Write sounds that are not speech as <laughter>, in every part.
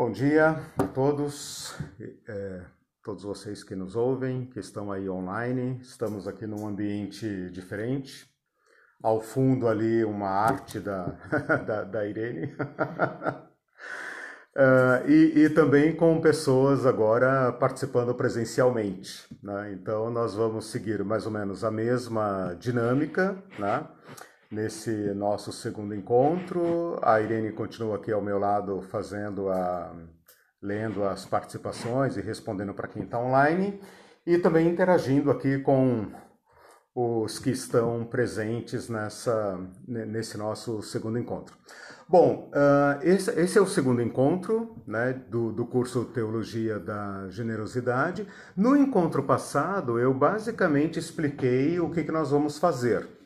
Bom dia a todos, é, todos vocês que nos ouvem, que estão aí online. Estamos aqui num ambiente diferente. Ao fundo ali uma arte da, <laughs> da, da Irene. Uh, <laughs> e, e, também com pessoas agora participando presencialmente. Né? Então, nós vamos seguir mais ou menos a mesma dinâmica né? Nesse nosso segundo encontro. A Irene continua aqui ao meu lado fazendo a. lendo as participações e respondendo para quem está online, e também interagindo aqui com os que estão presentes nessa, nesse nosso segundo encontro. Bom, uh, esse, esse, é o segundo encontro né, do, do curso Teologia da Generosidade. No encontro passado, eu basicamente expliquei o que, que nós vamos fazer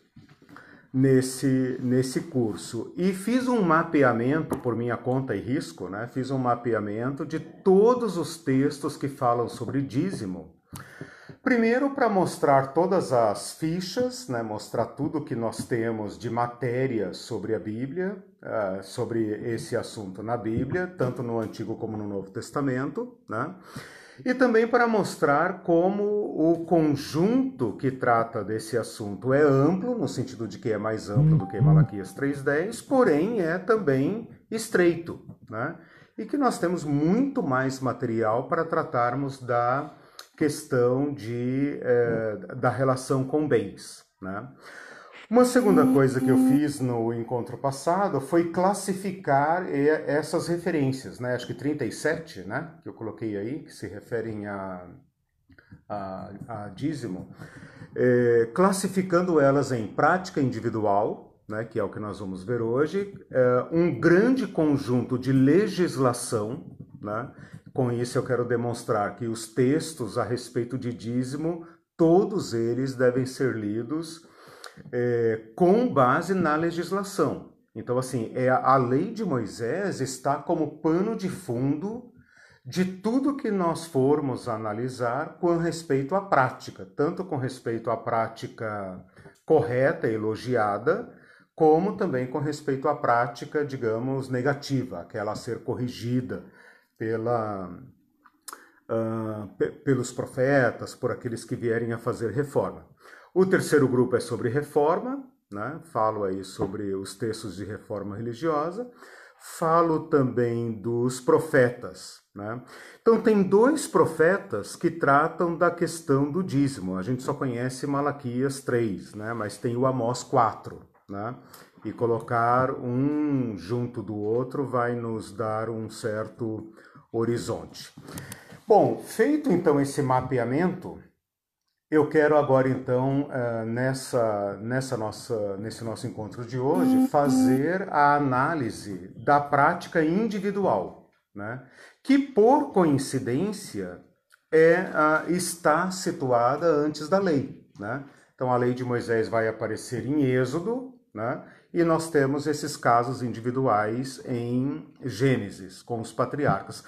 nesse, nesse curso e fiz um mapeamento por minha conta e risco, né? fiz um mapeamento de todos os textos que falam sobre dízimo Primeiro, para mostrar todas as fichas, né, mostrar tudo que nós temos de matéria sobre a Bíblia, uh, sobre esse assunto na Bíblia, tanto no Antigo como no Novo Testamento, né? E também para mostrar como o conjunto que trata desse assunto é amplo, no sentido de que é mais amplo do que Malaquias 3.10, porém é também estreito, né? E que nós temos muito mais material para tratarmos da questão de, é, da relação com bens. Né? Uma segunda coisa que eu fiz no encontro passado foi classificar essas referências, né? acho que 37, né? que eu coloquei aí, que se referem a, a, a dízimo, é, classificando elas em prática individual, né, que é o que nós vamos ver hoje, é, um grande conjunto de legislação, né, com isso, eu quero demonstrar que os textos a respeito de dízimo, todos eles devem ser lidos é, com base na legislação. Então, assim, é a lei de Moisés está como pano de fundo de tudo que nós formos analisar com respeito à prática, tanto com respeito à prática correta, elogiada, como também com respeito à prática, digamos, negativa, aquela a ser corrigida, pela, uh, pelos profetas, por aqueles que vierem a fazer reforma. O terceiro grupo é sobre reforma, né? falo aí sobre os textos de reforma religiosa, falo também dos profetas. Né? Então, tem dois profetas que tratam da questão do dízimo. A gente só conhece Malaquias 3, né? mas tem o Amós 4. Né? E colocar um junto do outro vai nos dar um certo horizonte. Bom, feito então esse mapeamento, eu quero agora então eh, nessa, nessa nossa, nesse nosso encontro de hoje fazer a análise da prática individual, né? que por coincidência é, está situada antes da lei. Né? Então a lei de Moisés vai aparecer em Êxodo, né? E nós temos esses casos individuais em Gênesis, com os patriarcas.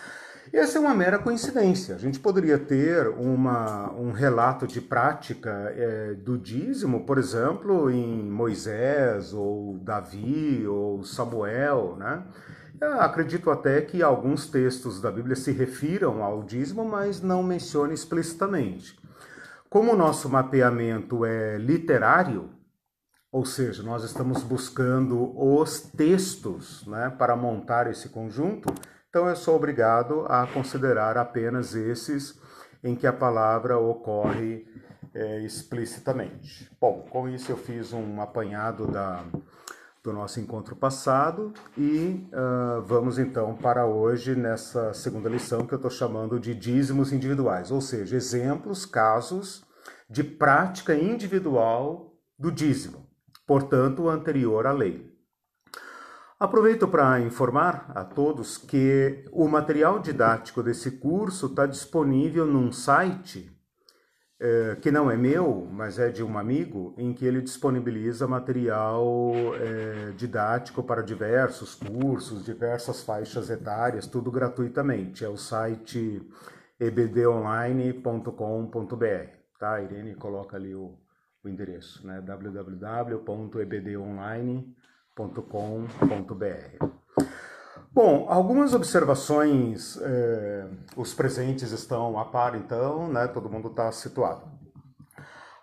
Essa é uma mera coincidência. A gente poderia ter uma, um relato de prática é, do dízimo, por exemplo, em Moisés, ou Davi, ou Samuel, né? Eu acredito até que alguns textos da Bíblia se refiram ao dízimo, mas não mencionam explicitamente. Como o nosso mapeamento é literário, ou seja, nós estamos buscando os textos né, para montar esse conjunto, então eu sou obrigado a considerar apenas esses em que a palavra ocorre é, explicitamente. Bom, com isso eu fiz um apanhado da, do nosso encontro passado e uh, vamos então para hoje nessa segunda lição que eu estou chamando de dízimos individuais, ou seja, exemplos, casos de prática individual do dízimo portanto, anterior à lei. Aproveito para informar a todos que o material didático desse curso está disponível num site eh, que não é meu, mas é de um amigo, em que ele disponibiliza material eh, didático para diversos cursos, diversas faixas etárias, tudo gratuitamente. É o site ebdonline.com.br. Tá? Irene coloca ali o, o endereço, né? www.ebdonline.com.br. Bom, algumas observações, eh, os presentes estão a par, então, né, todo mundo está situado.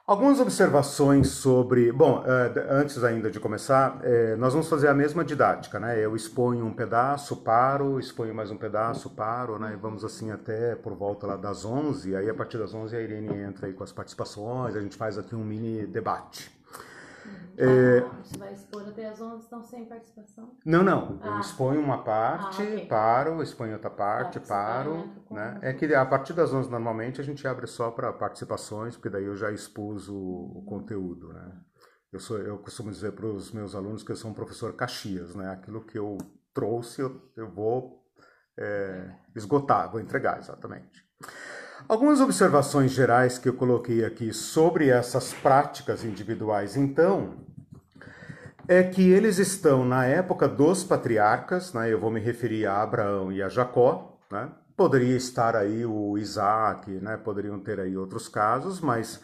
Algumas observações sobre. Bom, eh, antes ainda de começar, eh, nós vamos fazer a mesma didática, né? Eu exponho um pedaço, paro, exponho mais um pedaço, paro, né? E vamos assim até por volta lá das 11, aí a partir das 11 a Irene entra aí com as participações, a gente faz aqui um mini debate. É... Ah, você vai expor até as 11, então sem participação? Não, não. Eu ah. exponho uma parte, ah, okay. paro, exponho outra parte, paro. Né? É que a partir das 11, normalmente, a gente abre só para participações, porque daí eu já expus o, o conteúdo. Né? Eu, sou, eu costumo dizer para os meus alunos que eu sou um professor Caxias. Né? Aquilo que eu trouxe, eu, eu vou é, esgotar, vou entregar, exatamente. Algumas observações gerais que eu coloquei aqui sobre essas práticas individuais, então, é que eles estão na época dos patriarcas, né? eu vou me referir a Abraão e a Jacó, né? poderia estar aí o Isaac, né? poderiam ter aí outros casos, mas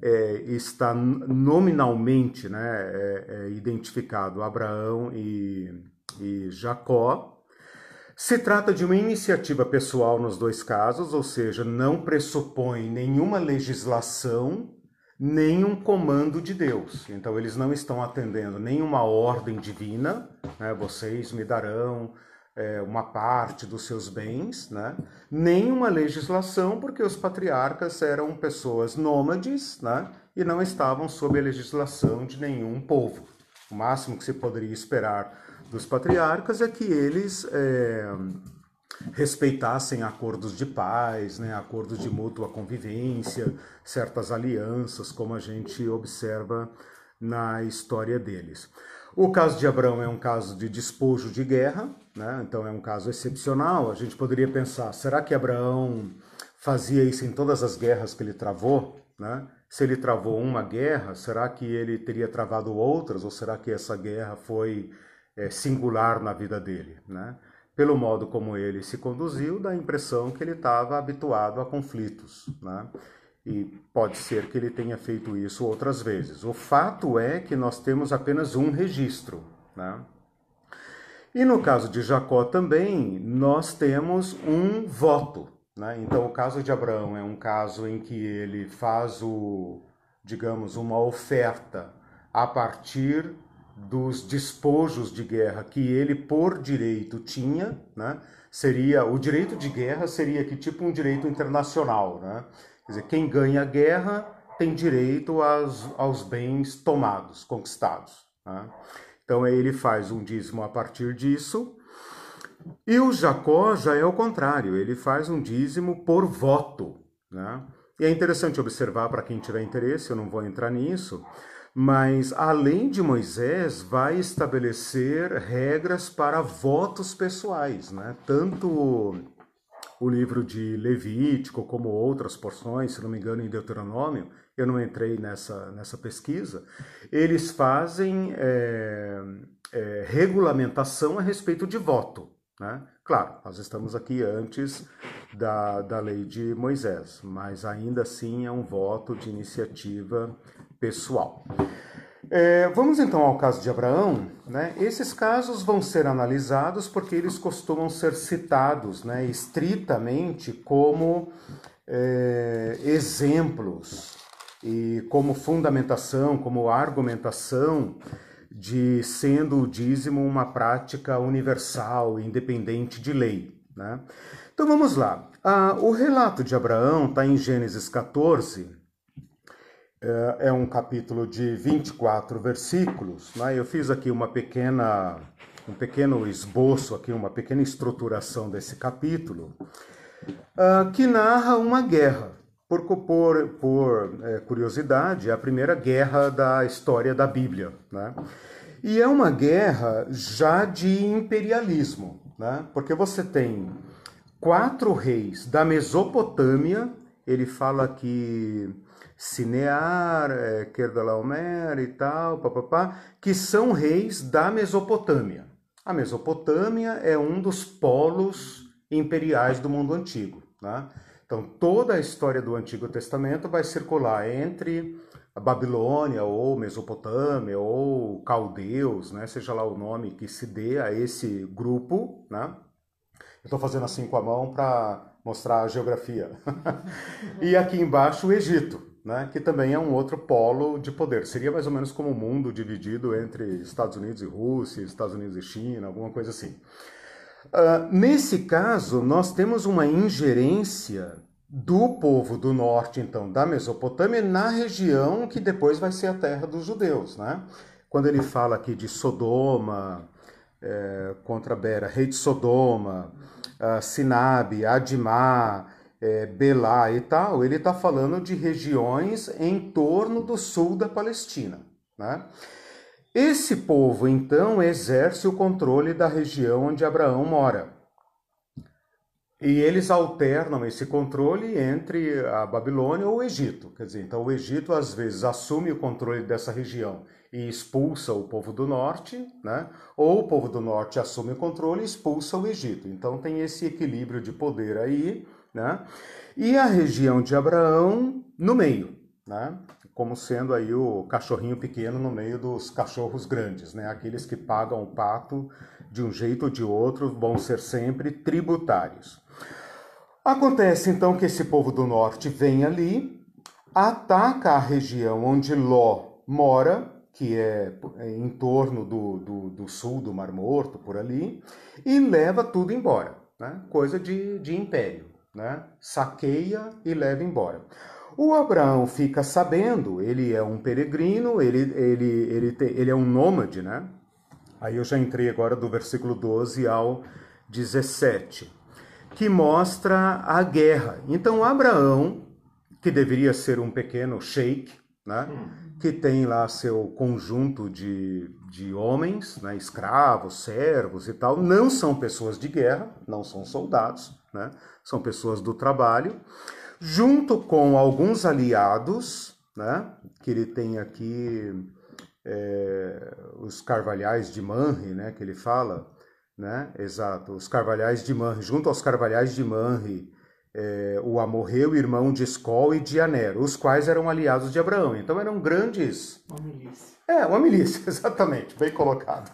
é, está nominalmente né? É, é identificado Abraão e, e Jacó, se trata de uma iniciativa pessoal nos dois casos, ou seja, não pressupõe nenhuma legislação, nem um comando de Deus. Então, eles não estão atendendo nenhuma ordem divina, né? vocês me darão é, uma parte dos seus bens, né? nem uma legislação, porque os patriarcas eram pessoas nômades né? e não estavam sob a legislação de nenhum povo. O máximo que se poderia esperar dos patriarcas é que eles é, respeitassem acordos de paz, né, acordos de mútua convivência, certas alianças, como a gente observa na história deles. O caso de Abraão é um caso de despojo de guerra, né? então é um caso excepcional. A gente poderia pensar: será que Abraão fazia isso em todas as guerras que ele travou? Né? Se ele travou uma guerra, será que ele teria travado outras? Ou será que essa guerra foi é, singular na vida dele. Né? Pelo modo como ele se conduziu, dá a impressão que ele estava habituado a conflitos. Né? E pode ser que ele tenha feito isso outras vezes. O fato é que nós temos apenas um registro. Né? E no caso de Jacó também, nós temos um voto. Né? Então, o caso de Abraão é um caso em que ele faz o, digamos, uma oferta a partir dos despojos de guerra que ele por direito tinha, né? Seria o direito de guerra seria que tipo um direito internacional, né? Quer dizer, quem ganha a guerra tem direito aos, aos bens tomados, conquistados. Né? Então ele faz um dízimo a partir disso. E o Jacó já é o contrário, ele faz um dízimo por voto. Né? E é interessante observar para quem tiver interesse, eu não vou entrar nisso, mas além de Moisés, vai estabelecer regras para votos pessoais, né? Tanto o livro de Levítico como outras porções, se não me engano, em Deuteronômio, eu não entrei nessa, nessa pesquisa, eles fazem é, é, regulamentação a respeito de voto. Né? Claro, nós estamos aqui antes da, da lei de Moisés, mas ainda assim é um voto de iniciativa pessoal. É, vamos então ao caso de Abraão. Né? Esses casos vão ser analisados porque eles costumam ser citados né, estritamente como é, exemplos e como fundamentação, como argumentação de sendo o dízimo uma prática universal, independente de lei. Né? Então vamos lá. Ah, o relato de Abraão está em Gênesis 14, é, é um capítulo de 24 versículos. Né? Eu fiz aqui uma pequena, um pequeno esboço, aqui, uma pequena estruturação desse capítulo, uh, que narra uma guerra. Por, por, por é, curiosidade, é a primeira guerra da história da Bíblia. Né? E é uma guerra já de imperialismo, né? porque você tem quatro reis da Mesopotâmia, ele fala que Cinear, é, Kerdalaomer e tal, papapá, que são reis da Mesopotâmia. A Mesopotâmia é um dos polos imperiais do mundo antigo. Né? Então, toda a história do Antigo Testamento vai circular entre a Babilônia ou Mesopotâmia ou Caldeus, né? seja lá o nome que se dê a esse grupo. Né? Eu estou fazendo assim com a mão para mostrar a geografia. <laughs> e aqui embaixo o Egito, né? que também é um outro polo de poder. Seria mais ou menos como o mundo dividido entre Estados Unidos e Rússia, Estados Unidos e China, alguma coisa assim. Uh, nesse caso, nós temos uma ingerência do povo do norte, então, da Mesopotâmia, na região que depois vai ser a terra dos judeus. Né? Quando ele fala aqui de Sodoma, é, contra Bera, rei de Sodoma, uh, Sinabe, Adimá, é, Belá e tal, ele está falando de regiões em torno do sul da Palestina. Né? Esse povo, então, exerce o controle da região onde Abraão mora. E eles alternam esse controle entre a Babilônia ou o Egito. Quer dizer, então o Egito às vezes assume o controle dessa região e expulsa o povo do norte, né? ou o povo do norte assume o controle e expulsa o Egito. Então tem esse equilíbrio de poder aí, né? e a região de Abraão no meio, né? como sendo aí o cachorrinho pequeno no meio dos cachorros grandes, né? aqueles que pagam o pato de um jeito ou de outro vão ser sempre tributários. Acontece então que esse povo do norte vem ali, ataca a região onde Ló mora, que é, é em torno do, do, do, sul do Mar Morto, por ali, e leva tudo embora. Né? Coisa de, de império. Né? Saqueia e leva embora. O Abraão fica sabendo, ele é um peregrino, ele, ele, ele, ele é um nômade, né? Aí eu já entrei agora do versículo 12 ao 17, que mostra a guerra. Então Abraão, que deveria ser um pequeno sheik, né? Hum que tem lá seu conjunto de, de homens, né, escravos, servos e tal, não são pessoas de guerra, não são soldados, né, são pessoas do trabalho, junto com alguns aliados, né, que ele tem aqui é, os carvalhais de Manre, né, que ele fala, né, exato, os carvalhais de Manre, junto aos carvalhais de Manre, é, o Amorreu, irmão de Escol e de Aner, os quais eram aliados de Abraão. Então eram grandes. Uma milícia. É, uma milícia, <laughs> exatamente, bem colocado.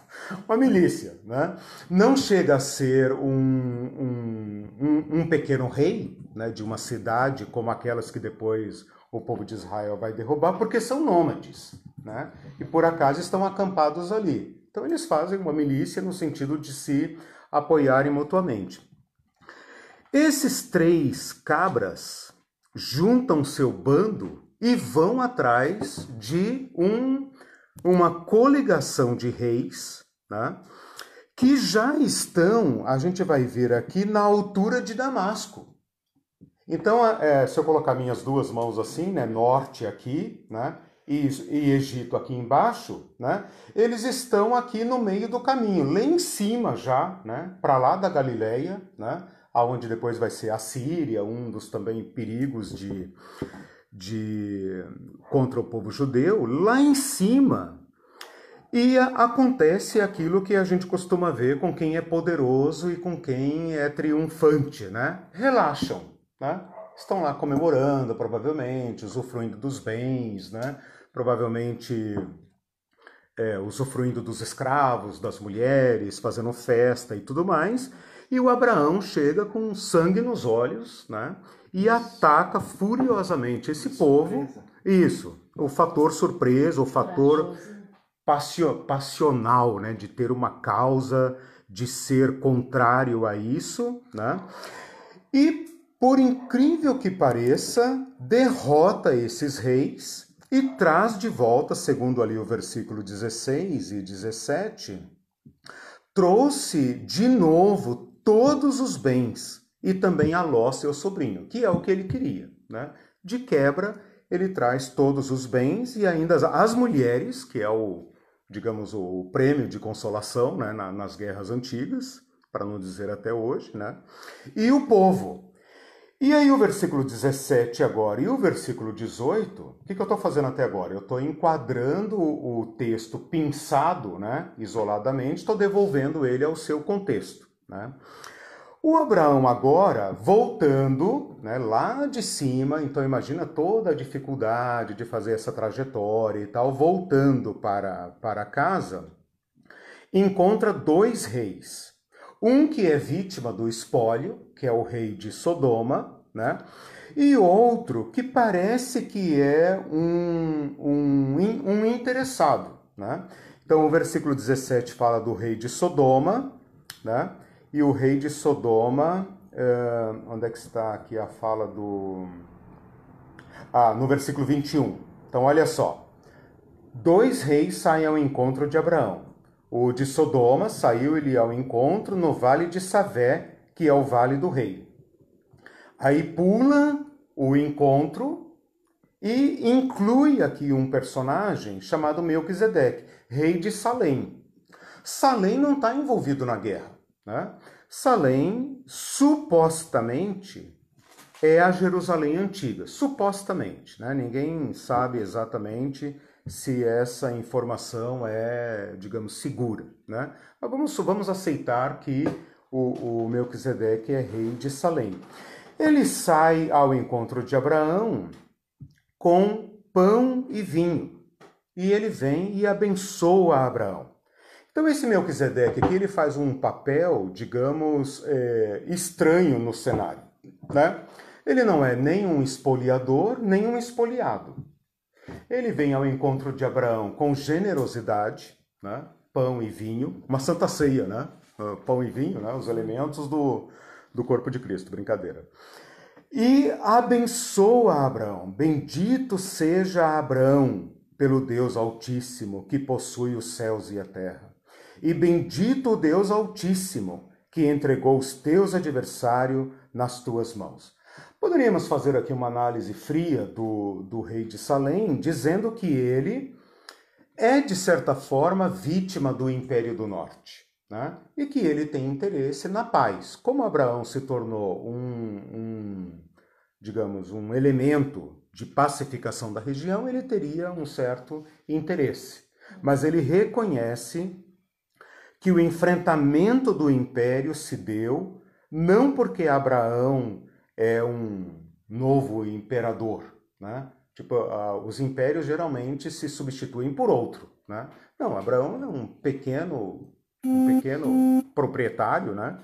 Uma milícia. Né? Não chega a ser um, um, um, pequeno rei né, de uma cidade como aquelas que depois o povo de Israel vai derrubar, porque são nômades. Né? E por acaso estão acampados ali. Então eles fazem uma milícia no sentido de se apoiarem mutuamente. Esses três cabras juntam seu bando e vão atrás de um, uma coligação de reis, né, que já estão, a gente vai ver aqui, na altura de Damasco. Então, é, se eu colocar minhas duas mãos assim, né, norte aqui, né, e, e Egito aqui embaixo, né, eles estão aqui no meio do caminho, lá em cima já, né, para lá da Galileia, né, aonde depois vai ser a Síria, um dos também perigos de, de contra o povo judeu, lá em cima. E acontece aquilo que a gente costuma ver com quem é poderoso e com quem é triunfante, né? Relaxam, né? Estão lá comemorando, provavelmente, usufruindo dos bens, né? Provavelmente é, usufruindo dos escravos, das mulheres, fazendo festa e tudo mais. E o Abraão chega com sangue nos olhos, né? E ataca furiosamente esse povo. Isso, o fator surpresa, o fator passional, né? De ter uma causa, de ser contrário a isso, né? E, por incrível que pareça, derrota esses reis e traz de volta, segundo ali o versículo 16 e 17, trouxe de novo todos os bens e também a Ló, seu sobrinho, que é o que ele queria. Né? De quebra, ele traz todos os bens e ainda as mulheres, que é o, digamos, o prêmio de consolação né, nas guerras antigas, para não dizer até hoje, né? e o povo. E aí o versículo 17 agora e o versículo 18, o que, que eu estou fazendo até agora? Eu estou enquadrando o texto pinçado, né, isoladamente, estou devolvendo ele ao seu contexto. Né? O Abraão agora, voltando né, lá de cima, então imagina toda a dificuldade de fazer essa trajetória e tal, voltando para, para casa, encontra dois reis. Um que é vítima do espólio, que é o rei de Sodoma, né? E outro que parece que é um, um, um interessado, né? Então o versículo 17 fala do rei de Sodoma, né? E o rei de Sodoma, uh, onde é que está aqui a fala do. Ah, no versículo 21. Então, olha só. Dois reis saem ao encontro de Abraão. O de Sodoma saiu-lhe ao encontro no vale de Savé, que é o vale do rei. Aí pula o encontro e inclui aqui um personagem chamado Melquisedeque, rei de Salém. Salém não está envolvido na guerra. Né? Salém, supostamente, é a Jerusalém antiga. Supostamente. Né? Ninguém sabe exatamente se essa informação é, digamos, segura. Né? Mas vamos, vamos aceitar que o, o Melquisedeque é rei de Salém. Ele sai ao encontro de Abraão com pão e vinho. E ele vem e abençoa Abraão. Então, esse Melquisedeque aqui ele faz um papel, digamos, é, estranho no cenário. Né? Ele não é nem um espoliador, nem um espoliado. Ele vem ao encontro de Abraão com generosidade, né? pão e vinho, uma santa ceia, né? Ah, pão e vinho, né? os elementos do, do corpo de Cristo, brincadeira. E abençoa Abraão. Bendito seja Abraão pelo Deus Altíssimo que possui os céus e a terra. E bendito o Deus Altíssimo, que entregou os teus adversários nas tuas mãos. Poderíamos fazer aqui uma análise fria do, do rei de Salém, dizendo que ele é, de certa forma, vítima do Império do Norte. Né? E que ele tem interesse na paz. Como Abraão se tornou um, um digamos, um elemento de pacificação da região, ele teria um certo interesse. Mas ele reconhece que o enfrentamento do império se deu não porque Abraão é um novo imperador, né? Tipo, uh, os impérios geralmente se substituem por outro, né? Não, Abraão é um pequeno, um pequeno proprietário, né?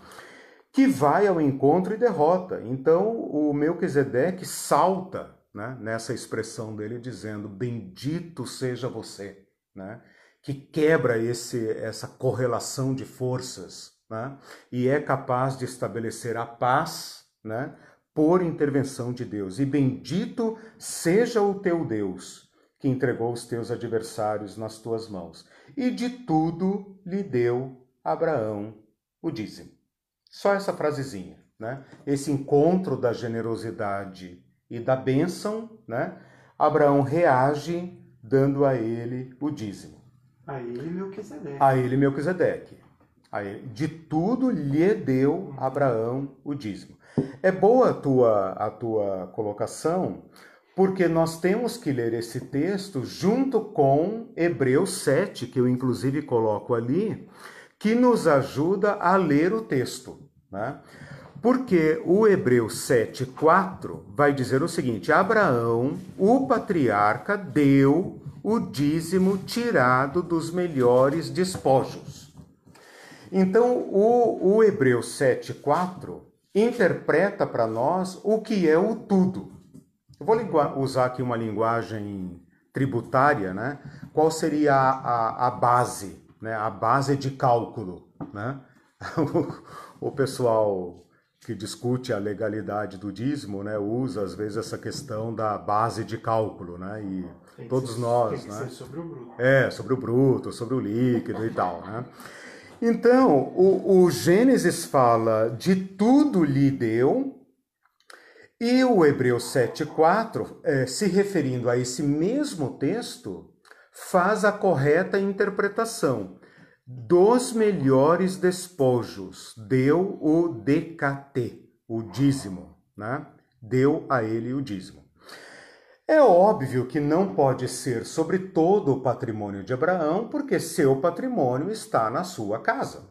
Que vai ao encontro e derrota. Então, o Melquisedeque salta né, nessa expressão dele, dizendo: Bendito seja você, né? Que quebra esse, essa correlação de forças né? e é capaz de estabelecer a paz né? por intervenção de Deus. E bendito seja o teu Deus, que entregou os teus adversários nas tuas mãos. E de tudo lhe deu Abraão o dízimo. Só essa frasezinha, né? Esse encontro da generosidade e da bênção, né? Abraão reage dando a ele o dízimo. A ele Melquisedeque. A ele Melquisedeque. A ele, de tudo lhe deu Abraão o dízimo. É boa a tua, a tua colocação, porque nós temos que ler esse texto junto com Hebreus 7, que eu inclusive coloco ali, que nos ajuda a ler o texto. Né? Porque o Hebreus 7,4 vai dizer o seguinte: Abraão, o patriarca, deu o dízimo tirado dos melhores despojos. Então, o, o Hebreus 7,4 interpreta para nós o que é o tudo. Eu vou usar aqui uma linguagem tributária, né? Qual seria a, a, a base, né? a base de cálculo? Né? o, <laughs> o pessoal que discute a legalidade do dízimo, né, usa às vezes essa questão da base de cálculo, né, e todos ser, nós, tem né, sobre o bruto. é, sobre o bruto, sobre o líquido e tal, né. Então, o, o Gênesis fala de tudo lhe deu, e o Hebreus 7,4, é, se referindo a esse mesmo texto, faz a correta interpretação dos melhores despojos, deu o decate, o dízimo, né? Deu a ele o dízimo. É óbvio que não pode ser sobre todo o patrimônio de Abraão, porque seu patrimônio está na sua casa.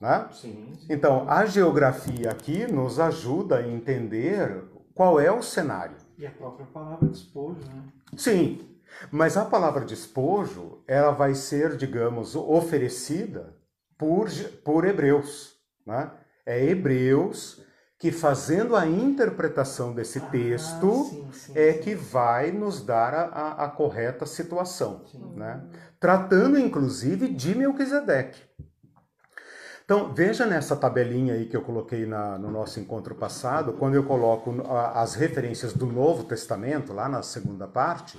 Né? Sim, sim. Então, a geografia aqui nos ajuda a entender qual é o cenário. E a própria palavra despojo, né? Sim, mas a palavra despojo, ela vai ser, digamos, oferecida por, por hebreus. Né? É hebreus que, fazendo a interpretação desse Ah, texto, sim, sim, é sim. que vai nos dar a, a- a correta situação. Né? Tratando, inclusive, de Melquisedeque. Então, veja nessa tabelinha aí que eu coloquei na- no nosso encontro passado, quando eu coloco as referências do Novo Testamento, lá na segunda parte,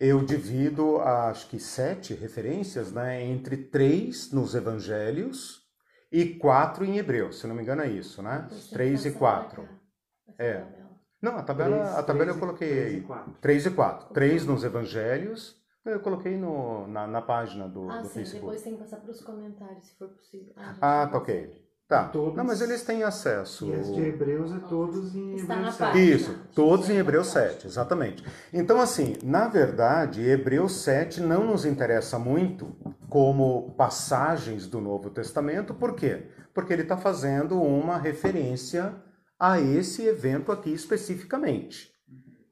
eu divido, acho que sete referências, né, entre três nos evangelhos e quatro em Hebreus, se não me engano é isso, né? Você Três tem e que quatro. passar pra cá, essa É. tabela. Não, a tabela, Três- a tabela eu coloquei três aí. e quatro. Três e quatro. Três nos evangelhos, eu coloquei no, na, na página do, Ah, do sim, Facebook. depois tem que passar para os comentários, se for possível. Ah, Ah, tá ok. Tá. Todos- Não, mas eles têm acesso. E as de Hebreus é todos em Está Hebreus na 7. página. Isso, todos em Hebreus verdade. 7, exatamente. Então, assim, na verdade, Hebreus 7 não nos interessa muito como passagens do Novo Testamento, por quê? Porque ele está fazendo uma referência a esse evento aqui especificamente.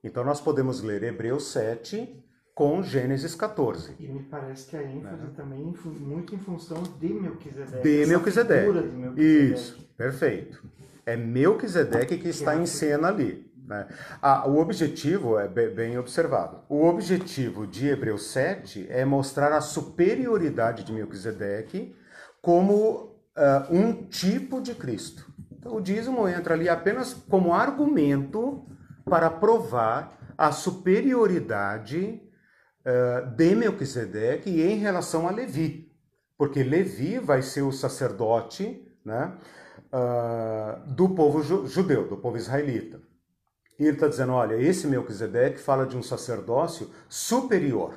Então, nós podemos ler Hebreus 7 com Gênesis 14. E me parece que a ênfase também é muito em função de Melquisedeque. De Melquisedeque. de Melquisedeque. Isso, perfeito. É Melquisedeque que está é em cena ali. Né? Ah, o objetivo é be- bem observado. O objetivo de Hebreus 7 é mostrar a superioridade de Melquisedeque como ah, um tipo de Cristo. Então, o dízimo entra ali apenas como argumento para provar a superioridade de Melquisedeque em relação a Levi porque Levi vai ser o sacerdote né, ah, do povo ju- judeu, do povo israelita. E ele está dizendo: olha, esse Melquisedeque fala de um sacerdócio superior,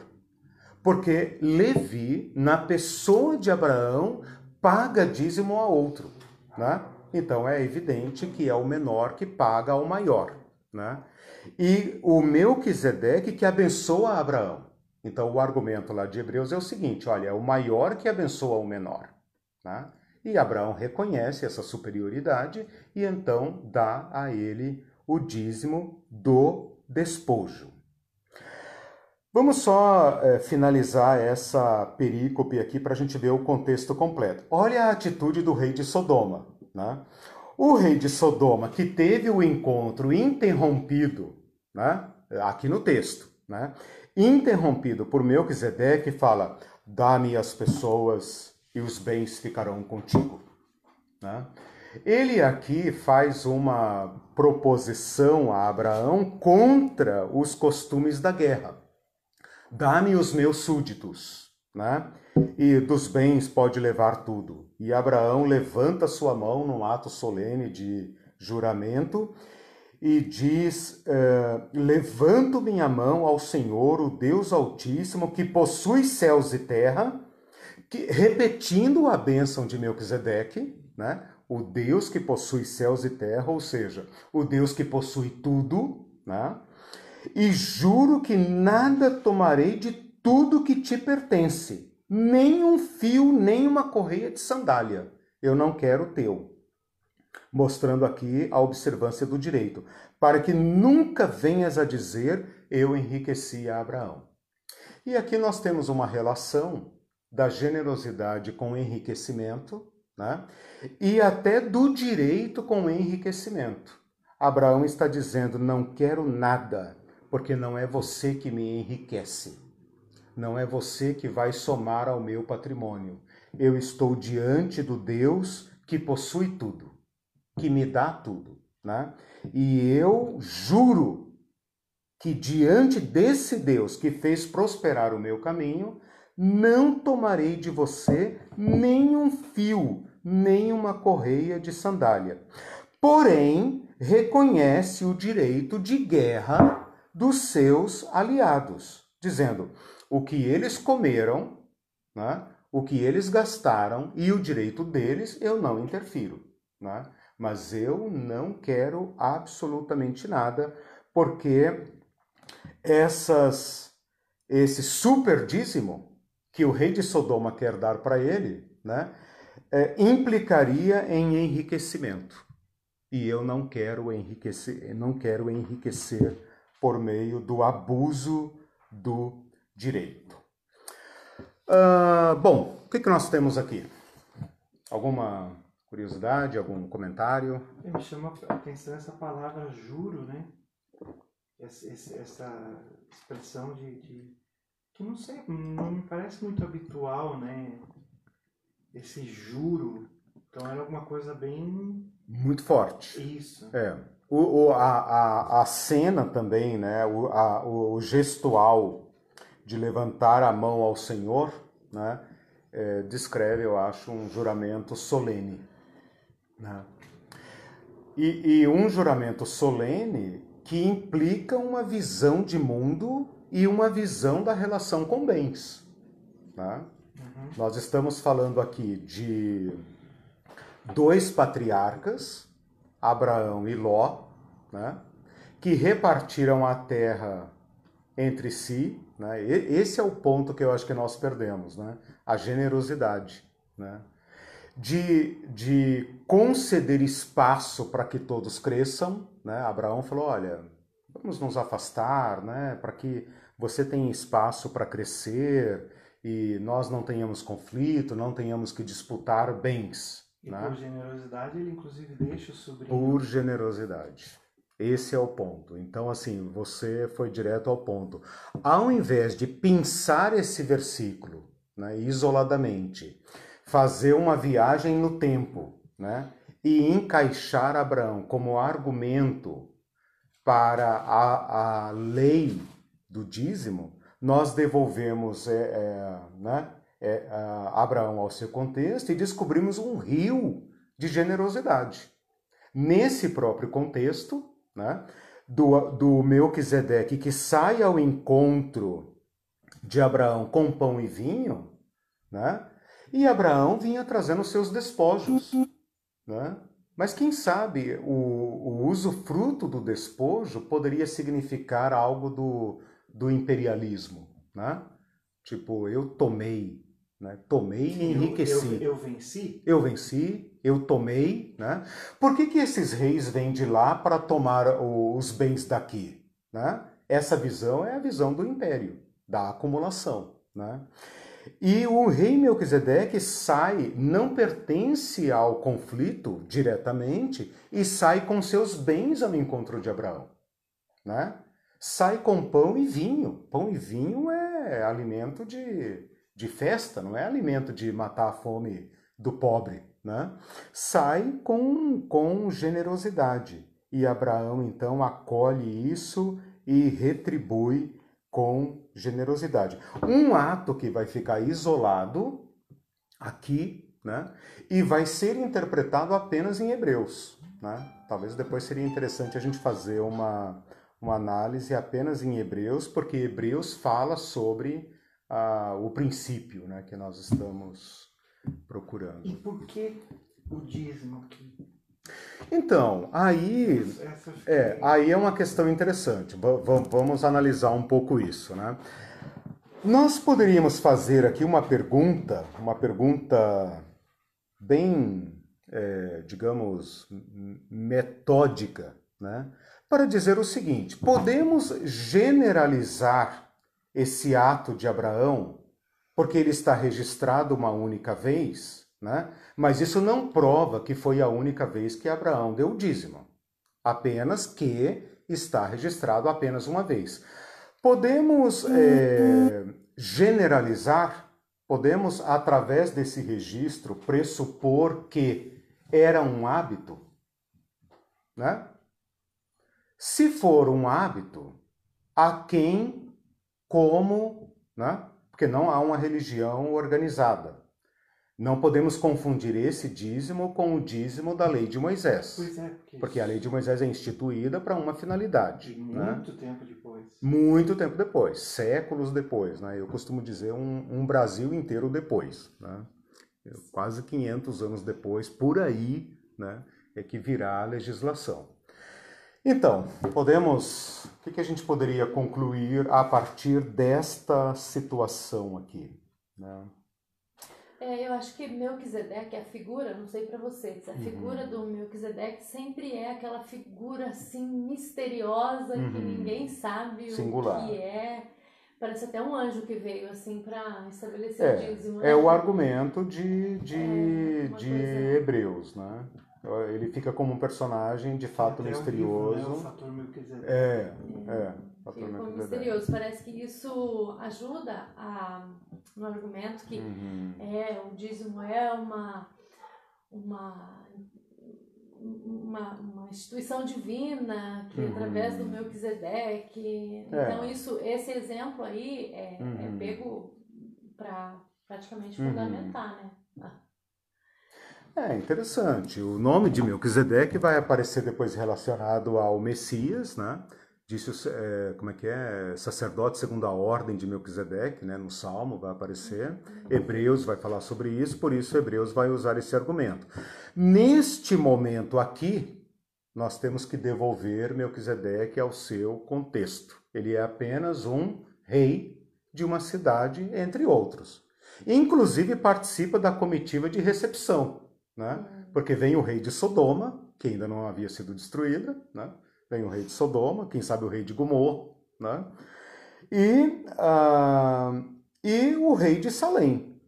porque Levi, na pessoa de Abraão, paga dízimo a outro. Né? Então é evidente que é o menor que paga ao maior. Né? E o Melquisedeque que abençoa Abraão. Então, o argumento lá de Hebreus é o seguinte: olha, é o maior que abençoa o menor. Tá? E Abraão reconhece essa superioridade e então dá a ele o dízimo do despojo. Vamos só eh, finalizar essa perícope aqui para a gente ver o contexto completo. Olha a atitude do rei de Sodoma. Né? O rei de Sodoma, que teve o encontro interrompido, né? aqui no texto, né? Interrompido por Melquisedeque, fala: Dá-me as pessoas e os bens ficarão contigo. Né? Ele aqui faz uma proposição a Abraão contra os costumes da guerra. Dá-me os meus súditos, né? E dos bens pode levar tudo. E Abraão levanta sua mão num ato solene de juramento e diz: eh, Levanto minha mão ao Senhor, o Deus Altíssimo, que possui céus e terra, que, repetindo a bênção de Melquisedeque, né? o Deus que possui céus e terra, ou seja, o Deus que possui tudo, né? e juro que nada tomarei de tudo que te pertence, nem um fio, nem uma correia de sandália. Eu não quero teu mostrando aqui a observância do direito, para que nunca venhas a dizer eu enriqueci a Abraão. E aqui nós temos uma relação da generosidade com o enriquecimento, né? E até do direito com o enriquecimento. Abraão está dizendo: não quero nada, porque não é você que me enriquece. Não é você que vai somar ao meu patrimônio. Eu estou diante do Deus que possui tudo que me dá tudo, né? E eu juro que diante desse Deus que fez prosperar o meu caminho, não tomarei de você nem um fio, nem uma correia de sandália. Porém, reconhece o direito de guerra dos seus aliados, dizendo: o que eles comeram, né? o que eles gastaram e o direito deles, eu não interfiro. Né? Mas eu não quero absolutamente nada, porque essas, esse super dízimo que o rei de Sodoma quer dar para ele, né, é, implicaria em enriquecimento. E eu não quero enriquecer, não quero enriquecer por meio do abuso do direito. Uh, bom, o que, que nós temos aqui? Alguma curiosidade, algum comentário? Me chama a atenção essa palavra juro, né? Essa, essa expressão de, de, que não sei, não me parece muito habitual, né? Esse juro. Então era alguma coisa bem muito forte. Isso. É. O, o, a, a, a cena também, né? O, a, o gestual de levantar a mão ao Senhor, né? É, descreve, eu acho, um juramento solene. Né? E, e um juramento solene que implica uma visão de mundo e uma visão da relação com bens. Né? Uhum. Nós estamos falando aqui de dois patriarcas, Abraão e Ló, né? que repartiram a terra entre si. Né? Esse é o ponto que eu acho que nós perdemos, né? a generosidade. Né? De, de conceder espaço para que todos cresçam. Né? Abraão falou: olha, vamos nos afastar né? para que você tenha espaço para crescer e nós não tenhamos conflito, não tenhamos que disputar bens. E né? por generosidade ele inclusive deixa o sobrinho. Por generosidade. Esse é o ponto. Então, assim, você foi direto ao ponto. Ao invés de pensar esse versículo né, isoladamente, fazer uma viagem no tempo né, e encaixar Abraão como argumento para a, a lei do dízimo, nós devolvemos é, é, né, é, Abraão ao seu contexto e descobrimos um rio de generosidade. Nesse próprio contexto, né, do, do Melquisedeque que sai ao encontro de Abraão com pão e vinho, né, e Abraão vinha trazendo seus despojos. Né? Mas quem sabe o, o usufruto do despojo poderia significar algo do, do imperialismo. Né? Tipo, eu tomei né? Tomei e enriqueci. Eu, eu, eu, venci? Eu venci, eu tomei. Né? Por que, que esses reis vêm de lá para tomar os bens daqui? Né? Essa visão é a visão do império, da acumulação. Né? E o rei Melquisedeque sai, não pertence ao conflito diretamente, e sai com seus bens ao encontro de Abraão. Né? Sai com pão e vinho. Pão e vinho é alimento de, de festa, não é alimento de matar a fome do pobre, né? Sai com, com generosidade. E Abraão então acolhe isso e retribui com generosidade. Um ato que vai ficar isolado aqui, né? E vai ser interpretado apenas em Hebreus, né? Talvez depois seria interessante a gente fazer uma, uma análise apenas em Hebreus, porque Hebreus fala sobre a, o princípio né, que nós estamos procurando. E por que o dízimo aqui? Então, aí é, aí é uma questão interessante. vamos analisar um pouco isso, né? Nós poderíamos fazer aqui uma pergunta, uma pergunta bem, é, digamos, metódica, né? Para dizer o seguinte: podemos generalizar esse ato de Abraão, porque ele está registrado uma única vez, né? Mas isso não prova que foi a única vez que Abraão deu o dízimo, apenas que está registrado apenas uma vez. Podemos é, generalizar, podemos, através desse registro, pressupor que era um hábito, né? Se for um hábito, a quem como, né? porque não há uma religião organizada. Não podemos confundir esse dízimo com o dízimo da lei de Moisés. Pois é, porque, porque a lei de Moisés é instituída para uma finalidade. Né? muito tempo depois. Muito tempo depois, séculos depois. Né? Eu costumo dizer um, um Brasil inteiro depois. Né? Quase 500 anos depois, por aí, né, é que virá a legislação. Então, podemos. O que a gente poderia concluir a partir desta situação aqui? Né? É, eu acho que Melquisedeque, a figura, não sei para vocês, a Uhum. figura do Melquisedeque sempre é aquela figura assim misteriosa que Uhum. ninguém sabe Singular. o que é. Parece até um anjo que veio assim para estabelecer É, o dízimo. É o argumento de, de, É, de coisa- Hebreus, né? Ele fica como um personagem de fato Até o livro, misterioso. né, o fator Melquisedeque. É, é. Como Melquisedeque. misterioso. Parece que isso ajuda a, no argumento que Uhum. é o dízimo é uma uma uma, uma instituição divina que Uhum. através do Melquisedeque É. então isso esse exemplo aí é, é Uhum. pego para praticamente Uhum. fundamentar né É interessante. O nome de Melquisedeque vai aparecer depois relacionado ao Messias, né? Disse, é, como é que é? Sacerdote segundo a ordem de Melquisedeque, né? No Salmo vai aparecer. Hebreus vai falar sobre isso, por isso Hebreus vai usar esse argumento. Neste momento aqui, nós temos que devolver Melquisedeque ao seu contexto. Ele é apenas um rei de uma cidade, entre outros. Inclusive participa da comitiva de recepção, né? Porque vem o rei de Sodoma, que ainda não havia sido destruída, né? Vem o rei de Sodoma, quem sabe o rei de Gomorra, né? E, ah, e o rei de Salém.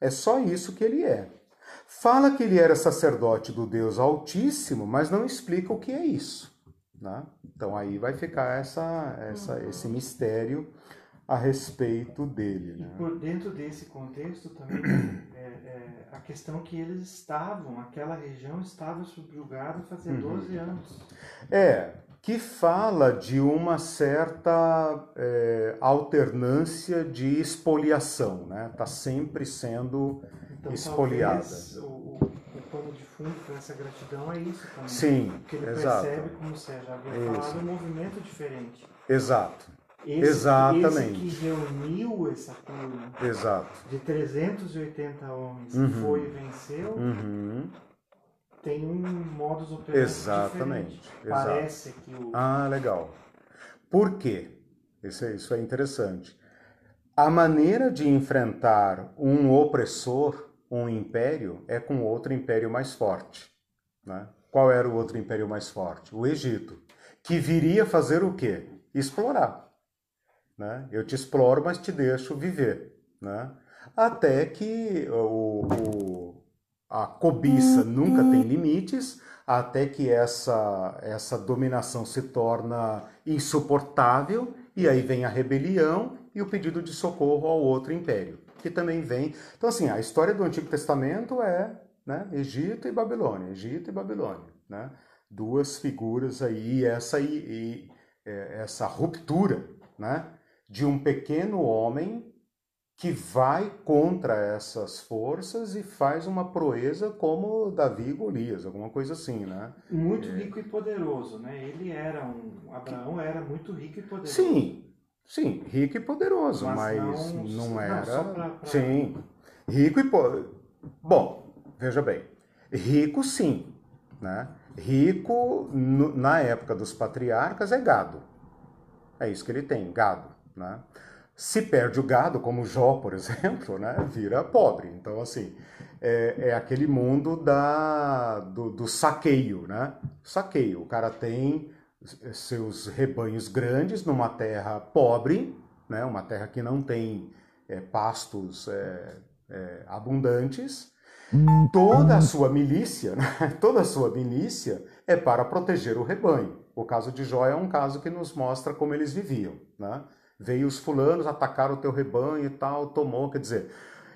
É só isso que ele é. Fala que ele era sacerdote do Deus Altíssimo, mas não explica o que é isso. Né? Então aí vai ficar essa, essa, esse mistério a respeito dele. E Né? por dentro desse contexto também <clears throat> é, é, a questão que eles estavam, aquela região estava subjugada fazia Uhum. 12 anos. É, que fala de uma certa é, alternância de expoliação, né? Está sempre sendo Então, Espoliada. talvez o, o, pano de fundo para essa gratidão é isso também. Sim, Porque ele exato. percebe, como o Sérgio havia Isso. falado, um movimento diferente. Exato, Esse, Exatamente. Esse que reuniu essa turma exato. de 380 homens Uhum. que foi e venceu, Uhum, tem um modus operandi Exatamente, diferente. exato. Parece que o... Ah, legal. Por quê? Isso é, isso é interessante. A maneira de enfrentar um opressor, um império, é com outro império mais forte. Né? Qual era o outro império mais forte? O Egito, que viria fazer o quê? Explorar. Né? Eu te exploro, mas te deixo viver. Né? Até que o, o- a cobiça nunca tem limites, até que essa, essa dominação se torna insuportável, e aí vem a rebelião e o pedido de socorro ao outro império, que também vem. Então, assim, a história do Antigo Testamento é né, Egito e Babilônia, Egito e Babilônia, né? duas figuras aí, essa, e, e, é, essa ruptura né, de um pequeno homem que vai contra essas forças e faz uma proeza como Davi e Golias, alguma coisa assim, né? Muito rico e poderoso, né? Ele era um... Abraão era muito rico e poderoso. Sim, sim, rico e poderoso, Mas mas, não- não, não, era. só pra- pra- Sim, rico e poderoso. Bom, veja bem, rico sim, né? Rico no- na época dos patriarcas é gado. É isso que ele tem, gado, né? Se perde o gado, como Jó, por exemplo, né, vira pobre. Então, assim, é, é aquele mundo da, do, do saqueio, né? Saqueio. O cara tem seus rebanhos grandes numa terra pobre, né? Uma terra que não tem é, pastos é, é, abundantes. Toda a sua milícia, né? <laughs> toda a sua milícia é para proteger o rebanho. O caso de Jó é um caso que nos mostra como eles viviam, né? Veio os fulanos, atacaram o teu rebanho e tal, tomou, quer dizer.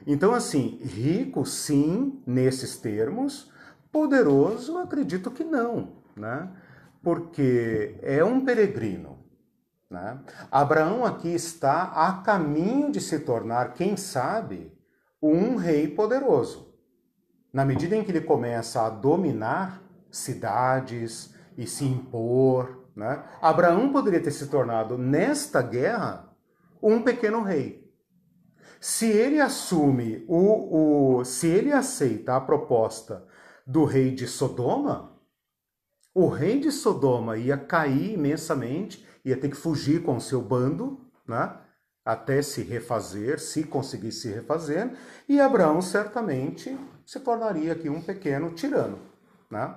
Então, assim, rico sim, nesses termos, poderoso, acredito que não, né? Porque é um peregrino, né? Abraão aqui está a caminho de se tornar, quem sabe, um rei poderoso. Na medida em que ele começa a dominar cidades e se impor, né? Abraão poderia ter se tornado, nesta guerra, um pequeno rei. Se ele assume o, o. Se ele aceita a proposta do rei de Sodoma, o rei de Sodoma ia cair imensamente, ia ter que fugir com o seu bando, né? até se refazer, se conseguir se refazer, e Abraão certamente se tornaria aqui um pequeno tirano, né?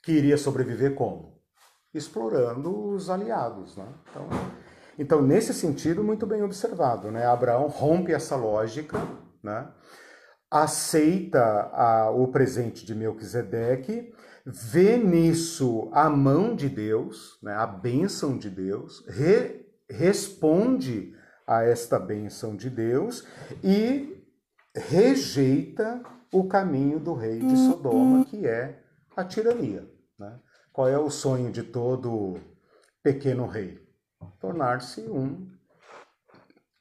que iria sobreviver como? Explorando os aliados. Né? Então, então, nesse sentido, muito bem observado. Né? Abraão rompe essa lógica, né? aceita a, o presente de Melquisedeque, vê nisso a mão de Deus, né? a bênção de Deus, re, responde a esta bênção de Deus e rejeita o caminho do rei de Sodoma, que é a tirania. Qual é o sonho de todo pequeno rei? Tornar-se um,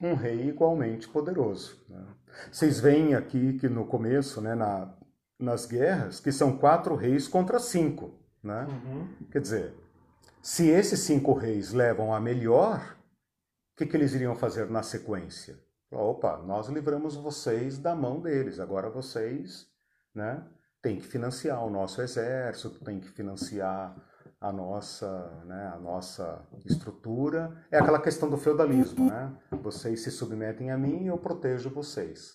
um rei igualmente poderoso. Né? Vocês veem aqui que no começo, né, na, nas guerras, que são quatro reis contra cinco. Né? Uhum. Quer dizer, se esses cinco reis levam a melhor, o que, que eles iriam fazer na sequência? Opa, nós livramos vocês da mão deles, agora vocês né, têm que financiar o nosso exército, têm que financiar a nossa, né, a nossa estrutura. É aquela questão do feudalismo, né? Vocês se submetem a mim e eu protejo vocês.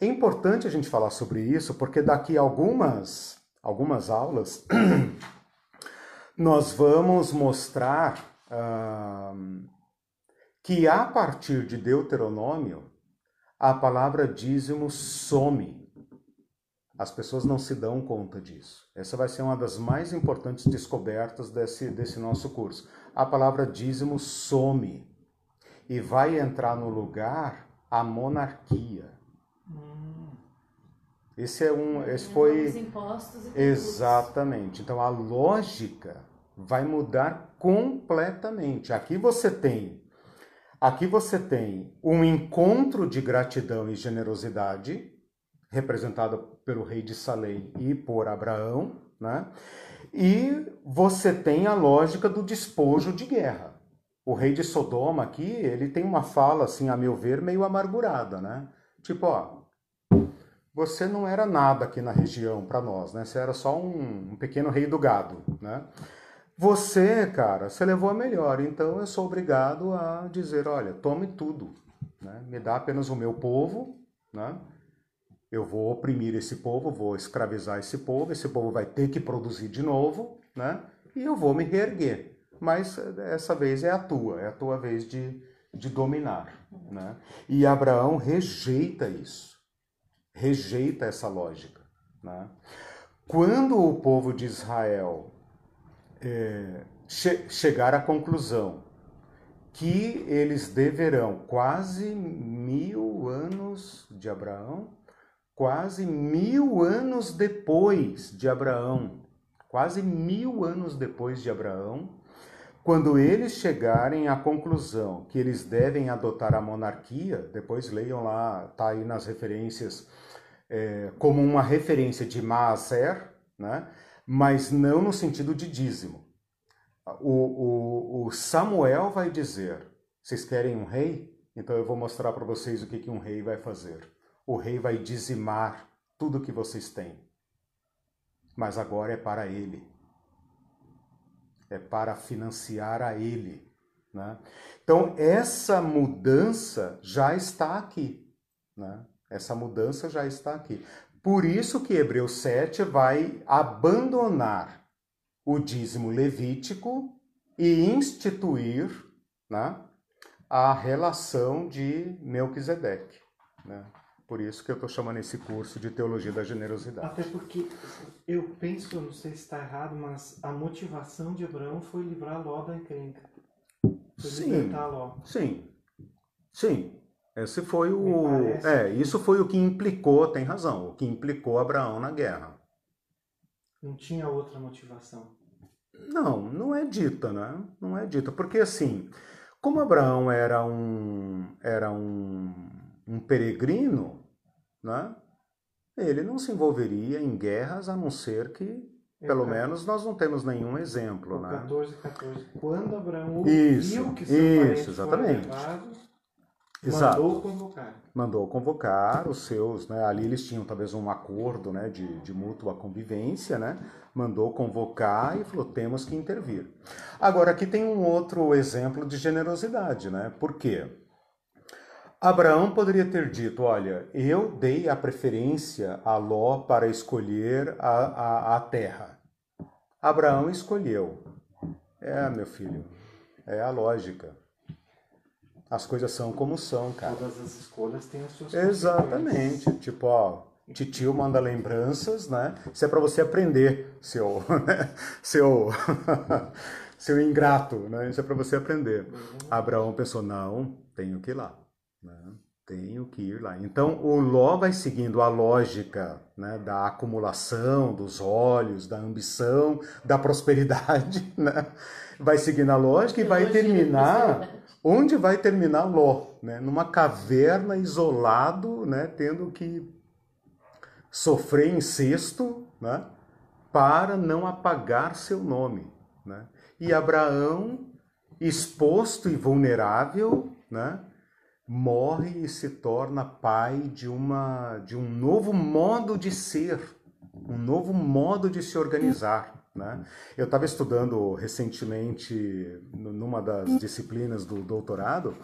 É importante a gente falar sobre isso porque daqui a algumas, algumas aulas <clears throat> nós vamos mostrar uh, que a partir de Deuteronômio, a palavra dízimo some. As pessoas não se dão conta disso. Essa vai ser uma das mais importantes descobertas desse, desse nosso curso. A palavra dízimo some e vai entrar no lugar a monarquia. Esse é um, esse foi exatamente. Então a lógica vai mudar completamente. Aqui você tem Aqui você tem um encontro de gratidão e generosidade, representado pelo rei de Salém e por Abraão, né? E você tem a lógica do despojo de guerra. O rei de Sodoma aqui, ele tem uma fala, assim, a meu ver, meio amargurada, né? Tipo, ó, você não era nada aqui na região para nós, né? Você era só um, um pequeno rei do gado, né? Você, cara, você levou a melhor, então eu sou obrigado a dizer, olha, tome tudo, né? me dá apenas o meu povo, né? Eu vou oprimir esse povo, vou escravizar esse povo, esse povo vai ter que produzir de novo, né? e eu vou me reerguer. Mas essa vez é a tua, é a tua vez de, de dominar. Né? E Abraão rejeita isso, rejeita essa lógica. Né? Quando o povo de Israel é, che chegar à conclusão que eles deverão quase mil anos de Abraão, quase mil anos depois de Abraão, quase mil anos depois de Abraão, quando eles chegarem à conclusão que eles devem adotar a monarquia, depois leiam lá, tá aí nas referências, é, como uma referência de Maaser, né? mas não no sentido de dízimo. O, o, o Samuel vai dizer: vocês querem um rei? Então eu vou mostrar para vocês o que, que um rei vai fazer. O rei vai dizimar tudo que vocês têm. Mas agora é para ele. É para financiar a ele. Né? Então, essa mudança já está aqui. Né? Essa mudança já está aqui. Por isso que Hebreus 7 vai abandonar o dízimo levítico e instituir né, a relação de Melquisedeque. Né? Por isso que eu estou chamando esse curso de Teologia da Generosidade. Até porque eu penso, não sei se está errado, mas a motivação de Abraão foi livrar Ló da encrenca. Foi sim, Ló. Sim, sim. Esse foi o. É, isso foi o que implicou, tem razão, o que implicou Abraão na guerra. Não tinha outra motivação. Não, não é dita, né? Não é dita. Porque assim, como Abraão era um, era um, um peregrino, né? Ele não se envolveria em guerras a não ser que pelo menos nós não temos nenhum exemplo, né? 14, 14. Quando Abraão ouviu isso, que seus isso, exatamente. Levados, Exato. Mandou convocar. Mandou convocar os seus, né? Ali eles tinham talvez um acordo, né, de, de mútua convivência, né? Mandou convocar e falou: temos que intervir. Agora aqui tem um outro exemplo de generosidade, né? Por quê? Abraão poderia ter dito: Olha, eu dei a preferência a Ló para escolher a, a, a terra. Abraão escolheu. É, meu filho, é a lógica. As coisas são como são, cara. Todas as escolhas têm as suas Exatamente. Tipo, ó, titio manda lembranças, né? Isso é para você aprender, seu, né? <laughs> seu, <laughs> seu ingrato, né? Isso é para você aprender. Abraão pensou, não, tenho que ir lá, né? Tenho que ir lá. Então, o Ló vai seguindo a lógica né, da acumulação dos olhos, da ambição, da prosperidade, <laughs> né? Vai seguindo a lógica e vai terminar onde vai terminar Ló, né? Numa caverna isolado, né? Tendo que sofrer incesto, né? Para não apagar seu nome, né? E Abraão, exposto e vulnerável, né? Morre e se torna pai de uma de um novo modo de ser, um novo modo de se organizar. Né? Eu estava estudando recentemente, numa das disciplinas do doutorado,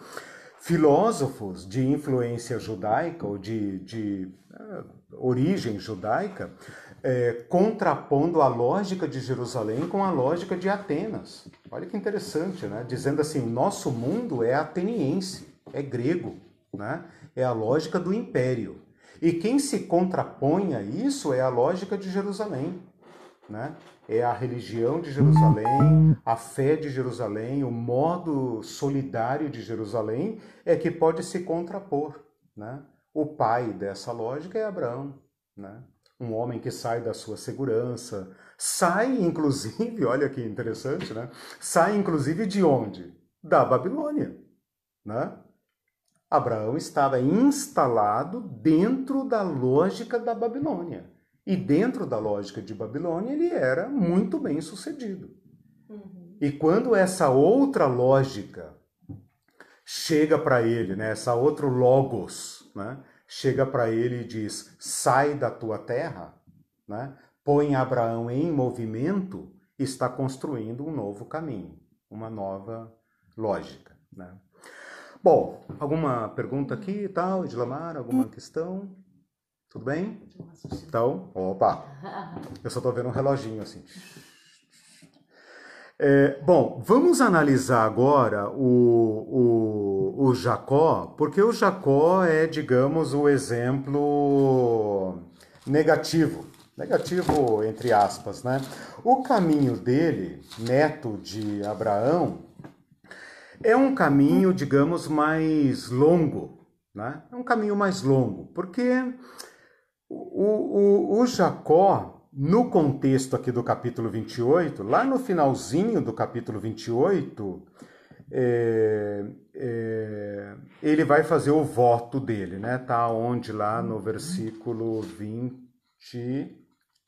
filósofos de influência judaica ou de, de uh, origem judaica, é, contrapondo a lógica de Jerusalém com a lógica de Atenas. Olha que interessante, né? Dizendo assim, nosso mundo é ateniense é grego, né? é a lógica do império. E quem se contrapõe a isso é a lógica de Jerusalém. Né? É a religião de Jerusalém, a fé de Jerusalém, o modo solidário de Jerusalém é que pode se contrapor. Né? O pai dessa lógica é Abraão, né? um homem que sai da sua segurança, sai inclusive, <laughs> olha que interessante, né? sai inclusive de onde? Da Babilônia. Né? Abraão estava instalado dentro da lógica da Babilônia. E dentro da lógica de Babilônia, ele era muito bem sucedido. Uhum. E quando essa outra lógica chega para ele, né, essa outra logos, né, chega para ele e diz: sai da tua terra, né, põe Abraão em movimento, está construindo um novo caminho, uma nova lógica. Né? Bom, alguma pergunta aqui e tal, Edlamar? Alguma questão? Tudo bem? Então, opa! Eu só estou vendo um reloginho assim. É, bom, vamos analisar agora o, o, o Jacó, porque o Jacó é, digamos, o exemplo negativo. Negativo, entre aspas, né? O caminho dele, neto de Abraão, é um caminho, digamos, mais longo, né? É um caminho mais longo, porque o, o, o Jacó, no contexto aqui do capítulo 28, lá no finalzinho do capítulo 28, é, é, ele vai fazer o voto dele, né? Tá onde lá no versículo 20,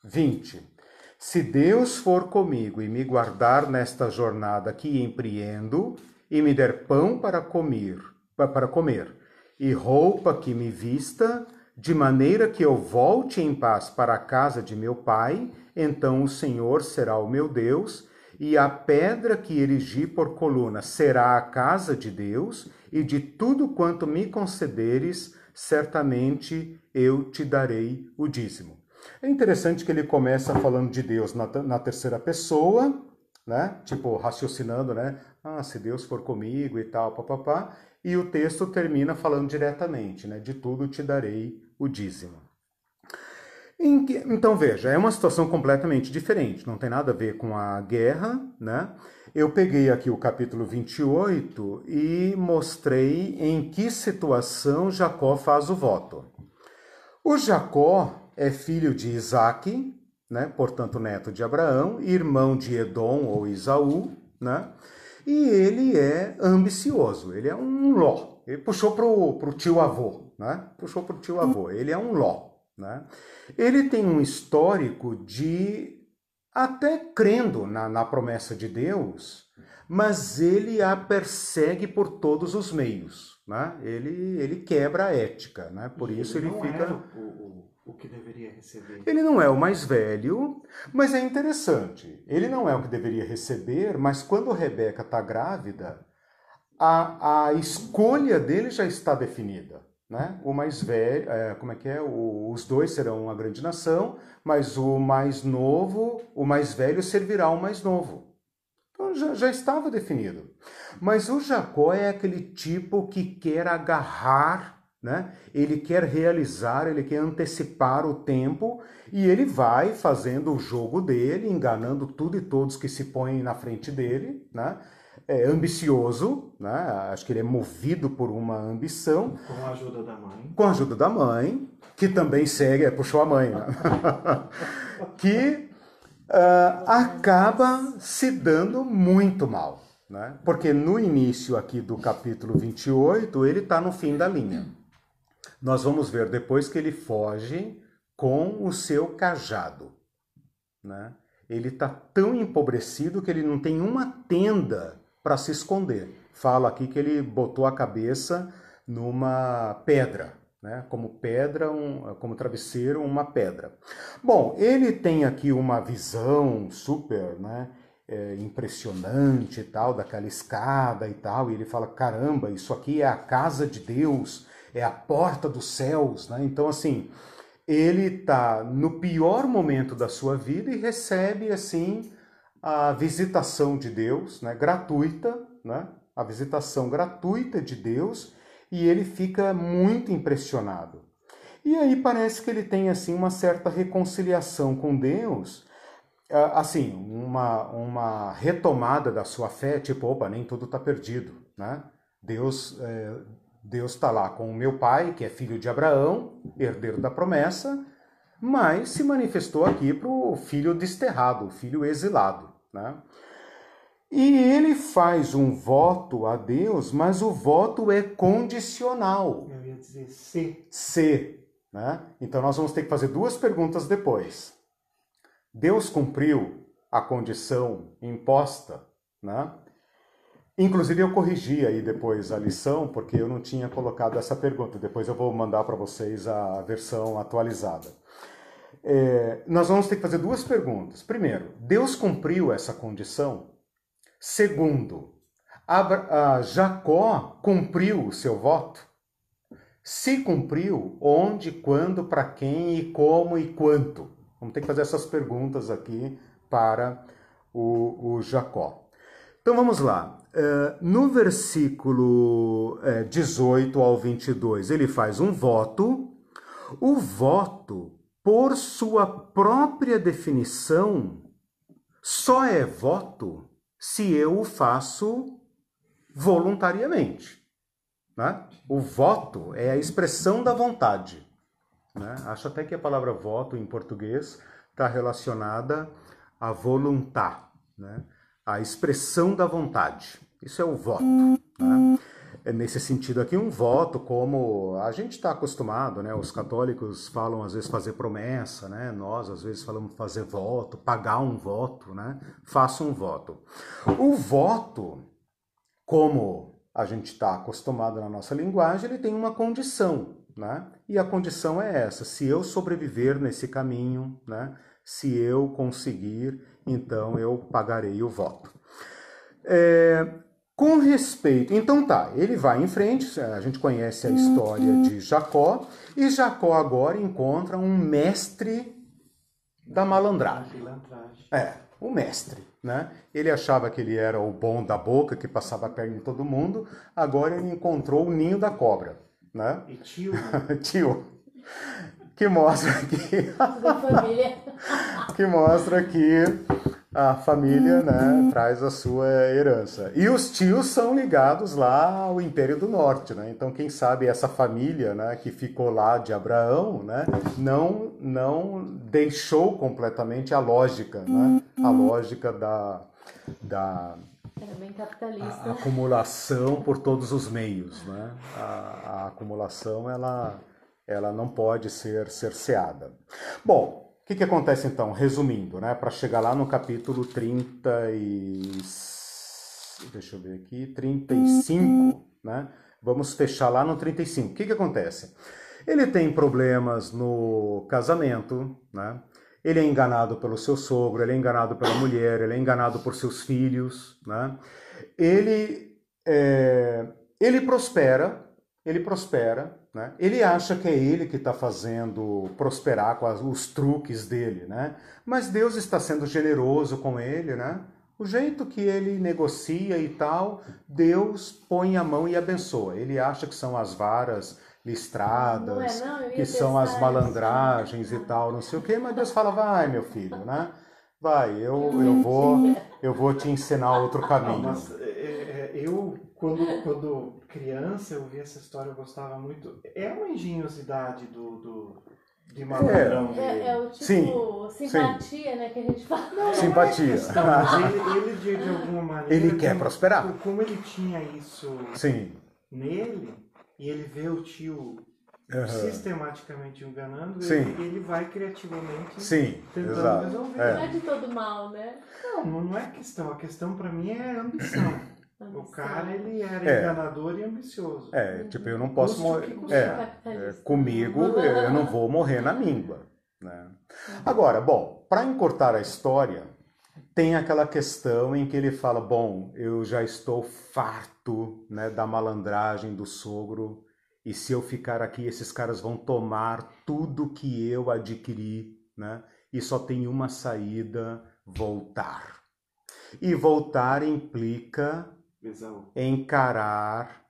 20. Se Deus for comigo e me guardar nesta jornada que empreendo, e me der pão para comer, para comer, e roupa que me vista, de maneira que eu volte em paz para a casa de meu pai, então o Senhor será o meu Deus, e a pedra que erigi por coluna será a casa de Deus, e de tudo quanto me concederes, certamente eu te darei o dízimo. É interessante que ele começa falando de Deus na, na terceira pessoa, né? Tipo, raciocinando, né? Ah, se Deus for comigo e tal, papapá. E o texto termina falando diretamente, né? De tudo te darei o dízimo. Então veja, é uma situação completamente diferente, não tem nada a ver com a guerra, né? Eu peguei aqui o capítulo 28 e mostrei em que situação Jacó faz o voto. O Jacó é filho de Isaac, né? portanto, neto de Abraão, irmão de Edom ou Isaú, né? e ele é ambicioso, ele é um ló. Ele puxou para o tio avô, né? puxou para o tio avô, ele é um ló. Né? Ele tem um histórico de até crendo na, na promessa de Deus, mas ele a persegue por todos os meios. Né? Ele, ele quebra a ética, né? por isso ele, ele fica. O, o, o que deveria receber. Ele não é o mais velho, mas é interessante. Ele não é o que deveria receber, mas quando Rebeca está grávida, a, a escolha dele já está definida. Né? O mais velho, é, como é que é? O, os dois serão uma grande nação, mas o mais novo, o mais velho servirá ao mais novo. Então já, já estava definido. Mas o Jacó é aquele tipo que quer agarrar, né? ele quer realizar, ele quer antecipar o tempo e ele vai fazendo o jogo dele, enganando tudo e todos que se põem na frente dele, né? é ambicioso, né? acho que ele é movido por uma ambição. Com a ajuda da mãe. Com a ajuda da mãe, que também segue, é, puxou a mãe, né? <laughs> que uh, acaba se dando muito mal. Né? Porque no início aqui do capítulo 28, ele está no fim da linha. Nós vamos ver depois que ele foge com o seu cajado. Né? Ele está tão empobrecido que ele não tem uma tenda para se esconder. Fala aqui que ele botou a cabeça numa pedra, né? como pedra, um, como travesseiro, uma pedra. Bom, ele tem aqui uma visão super né, é, impressionante e tal, daquela escada e tal, e ele fala: caramba, isso aqui é a casa de Deus, é a porta dos céus. Né? Então, assim, ele está no pior momento da sua vida e recebe assim a visitação de Deus, né, gratuita, né, a visitação gratuita de Deus, e ele fica muito impressionado. E aí parece que ele tem assim uma certa reconciliação com Deus, assim, uma, uma retomada da sua fé, tipo, opa, nem tudo está perdido, né? Deus é, Deus está lá com o meu pai, que é filho de Abraão, herdeiro da promessa, mas se manifestou aqui para o filho desterrado, o filho exilado. Né? E ele faz um voto a Deus, mas o voto é condicional. Eu ia dizer se. Se. Né? Então nós vamos ter que fazer duas perguntas depois. Deus cumpriu a condição imposta? Né? Inclusive eu corrigi aí depois a lição, porque eu não tinha colocado essa pergunta. Depois eu vou mandar para vocês a versão atualizada é, nós vamos ter que fazer duas perguntas. Primeiro, Deus cumpriu essa condição? Segundo, Abra, Jacó cumpriu o seu voto? Se cumpriu, onde, quando, para quem e como e quanto? Vamos ter que fazer essas perguntas aqui para o, o Jacó. Então vamos lá. Uh, no versículo uh, 18 ao 22, ele faz um voto. O voto por sua própria definição, só é voto se eu o faço voluntariamente. Né? O voto é a expressão da vontade. Né? Acho até que a palavra voto em português está relacionada à voluntar, né? A expressão da vontade. Isso é o voto. Né? É nesse sentido aqui, um voto, como a gente está acostumado, né? Os católicos falam às vezes fazer promessa, né? Nós às vezes falamos fazer voto, pagar um voto, né? Faça um voto. O voto, como a gente está acostumado na nossa linguagem, ele tem uma condição, né? E a condição é essa: se eu sobreviver nesse caminho, né? Se eu conseguir, então eu pagarei o voto. É, com respeito, então tá, ele vai em frente, a gente conhece a história de Jacó, e Jacó agora encontra um mestre da malandragem. É, o mestre, né? Ele achava que ele era o bom da boca, que passava a perna em todo mundo, agora ele encontrou o ninho da cobra, né? E tio. <laughs> tio. Que mostra que. <laughs> que mostra que a família né, uhum. traz a sua herança. E os tios são ligados lá ao Império do Norte, né? Então, quem sabe essa família né, que ficou lá de Abraão né, não, não deixou completamente a lógica, né? A uhum. lógica da, da. A, acumulação por todos os meios, né? A, a acumulação, ela, ela não pode ser cerceada. Bom, o que, que acontece então, resumindo, né, para chegar lá no capítulo 30 e... deixa eu ver aqui, 35, né? Vamos fechar lá no 35. O que, que acontece? Ele tem problemas no casamento, né? Ele é enganado pelo seu sogro, ele é enganado pela mulher, ele é enganado por seus filhos, né? Ele é, ele prospera, ele prospera, né? Ele acha que é ele que está fazendo prosperar com as, os truques dele, né? Mas Deus está sendo generoso com ele, né? O jeito que ele negocia e tal, Deus põe a mão e abençoa. Ele acha que são as varas listradas, não é, não, que são as malandragens e tal, não sei o quê, mas Deus fala, vai meu filho, né? Vai, eu, eu vou eu vou te ensinar outro caminho. Não, mas é, é, eu quando, quando criança eu vi essa história, eu gostava muito. É uma engenhosidade do, do de malandrão. É, é, é, o tipo sim, simpatia, sim. né, que a gente fala. Não, simpatia. Não, ele, <laughs> ele de, de, alguma maneira. Ele quer como, prosperar. Como ele tinha isso sim. nele, e ele vê o tio uhum. sistematicamente enganando, sim. Ele, ele vai criativamente sim, tentando exato. resolver. É. Não é de todo mal, né? Não, não é questão. A questão para mim é ambição. O cara, ele era é. enganador e ambicioso. É, tipo, eu não posso morrer. É, é, comigo, <laughs> eu não vou morrer na míngua. Né? Agora, bom, para encurtar a história, tem aquela questão em que ele fala: bom, eu já estou farto né, da malandragem do sogro, e se eu ficar aqui, esses caras vão tomar tudo que eu adquiri, né? E só tem uma saída: voltar. E voltar implica encarar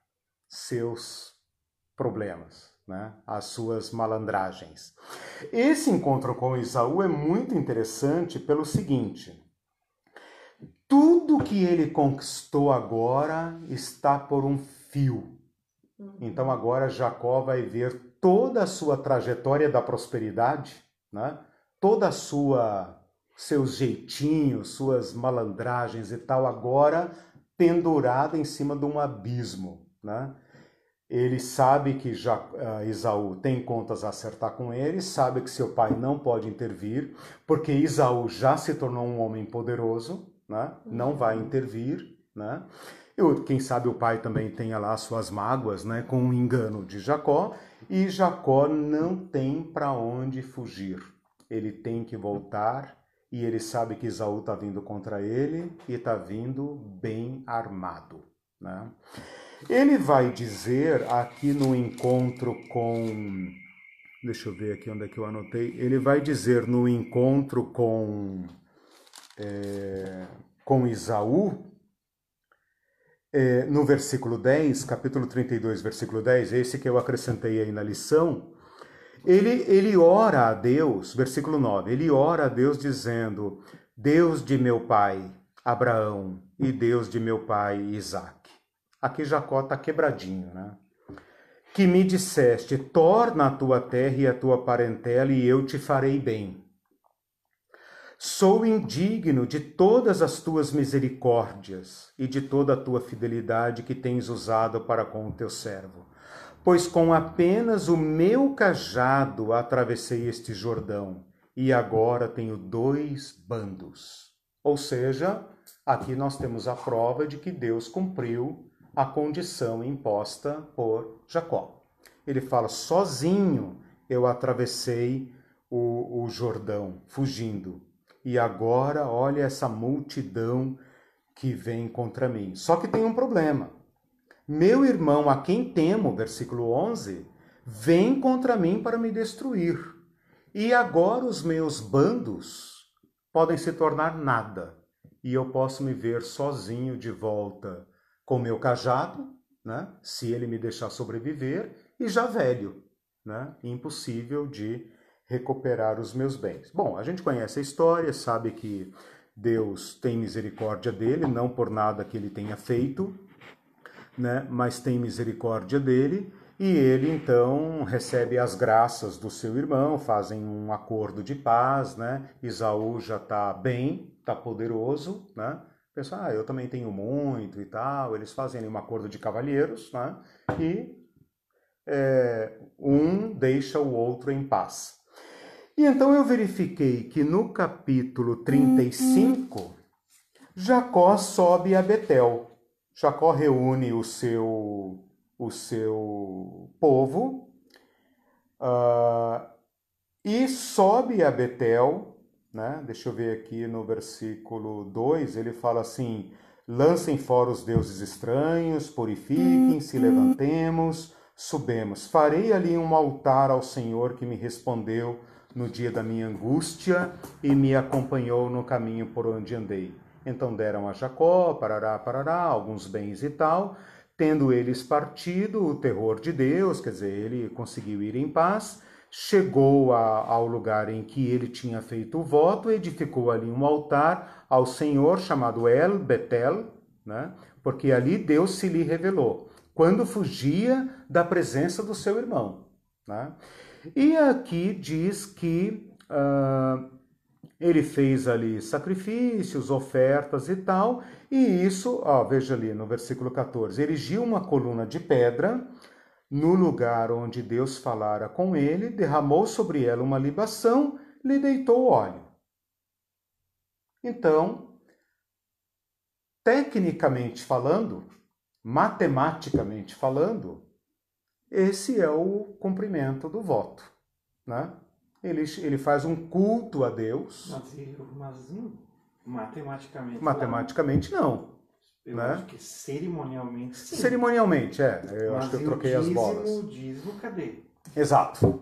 seus problemas, né? as suas malandragens. Esse encontro com Isaú é muito interessante pelo seguinte: tudo que ele conquistou agora está por um fio. Uhum. Então agora Jacó vai ver toda a sua trajetória da prosperidade, né? toda a sua seus jeitinhos, suas malandragens e tal agora pendurada em cima de um abismo. Né? Ele sabe que já, uh, Isaú tem contas a acertar com ele, sabe que seu pai não pode intervir, porque Isaú já se tornou um homem poderoso, né? não vai intervir. Né? Eu, quem sabe o pai também tenha lá suas mágoas né? com o engano de Jacó, e Jacó não tem para onde fugir. Ele tem que voltar e ele sabe que Isaú está vindo contra ele e está vindo bem armado. Né? Ele vai dizer aqui no encontro com. Deixa eu ver aqui onde é que eu anotei. Ele vai dizer no encontro com, é, com Isaú, é, no versículo 10, capítulo 32, versículo 10, esse que eu acrescentei aí na lição, ele, ele ora a Deus, versículo 9, ele ora a Deus dizendo: Deus de meu pai Abraão e Deus de meu pai Isaac. Aqui Jacó está quebradinho, né? Que me disseste: torna a tua terra e a tua parentela, e eu te farei bem. Sou indigno de todas as tuas misericórdias e de toda a tua fidelidade que tens usado para com o teu servo pois com apenas o meu cajado atravessei este Jordão, e agora tenho dois bandos. Ou seja, aqui nós temos a prova de que Deus cumpriu a condição imposta por Jacó. Ele fala: sozinho eu atravessei o, o Jordão, fugindo, e agora olha essa multidão que vem contra mim. Só que tem um problema. Meu irmão, a quem temo, versículo 11, vem contra mim para me destruir. E agora os meus bandos podem se tornar nada, e eu posso me ver sozinho de volta com meu cajado, né? se ele me deixar sobreviver, e já velho, né? impossível de recuperar os meus bens. Bom, a gente conhece a história, sabe que Deus tem misericórdia dele, não por nada que ele tenha feito, né? mas tem misericórdia dele, e ele então recebe as graças do seu irmão, fazem um acordo de paz, né? Isaú já está bem, está poderoso, né? Pensa, ah, eu também tenho muito e tal. Eles fazem um acordo de cavalheiros, né? E é, um deixa o outro em paz. E então eu verifiquei que no capítulo 35, Jacó sobe a Betel. Jacó reúne o seu, o seu povo uh, e sobe a Betel. Né? Deixa eu ver aqui no versículo 2, ele fala assim: Lancem fora os deuses estranhos, purifiquem-se, levantemos, subemos. Farei ali um altar ao Senhor que me respondeu no dia da minha angústia e me acompanhou no caminho por onde andei. Então deram a Jacó, parará, parará, alguns bens e tal. Tendo eles partido, o terror de Deus, quer dizer, ele conseguiu ir em paz, chegou a, ao lugar em que ele tinha feito o voto, edificou ali um altar ao Senhor chamado El Betel, né? porque ali Deus se lhe revelou, quando fugia da presença do seu irmão. Né? E aqui diz que uh, ele fez ali sacrifícios, ofertas e tal, e isso, ó, veja ali no versículo 14: erigiu uma coluna de pedra no lugar onde Deus falara com ele, derramou sobre ela uma libação, lhe deitou óleo. Então, tecnicamente falando, matematicamente falando, esse é o cumprimento do voto. Né? Ele, ele faz um culto a Deus. Mas, mas matematicamente. Matematicamente não. Eu né? acho que cerimonialmente sim. Cerimonialmente, é. Eu mas acho que eu troquei o as dízimo, bolas. O dízimo, cadê? Exato.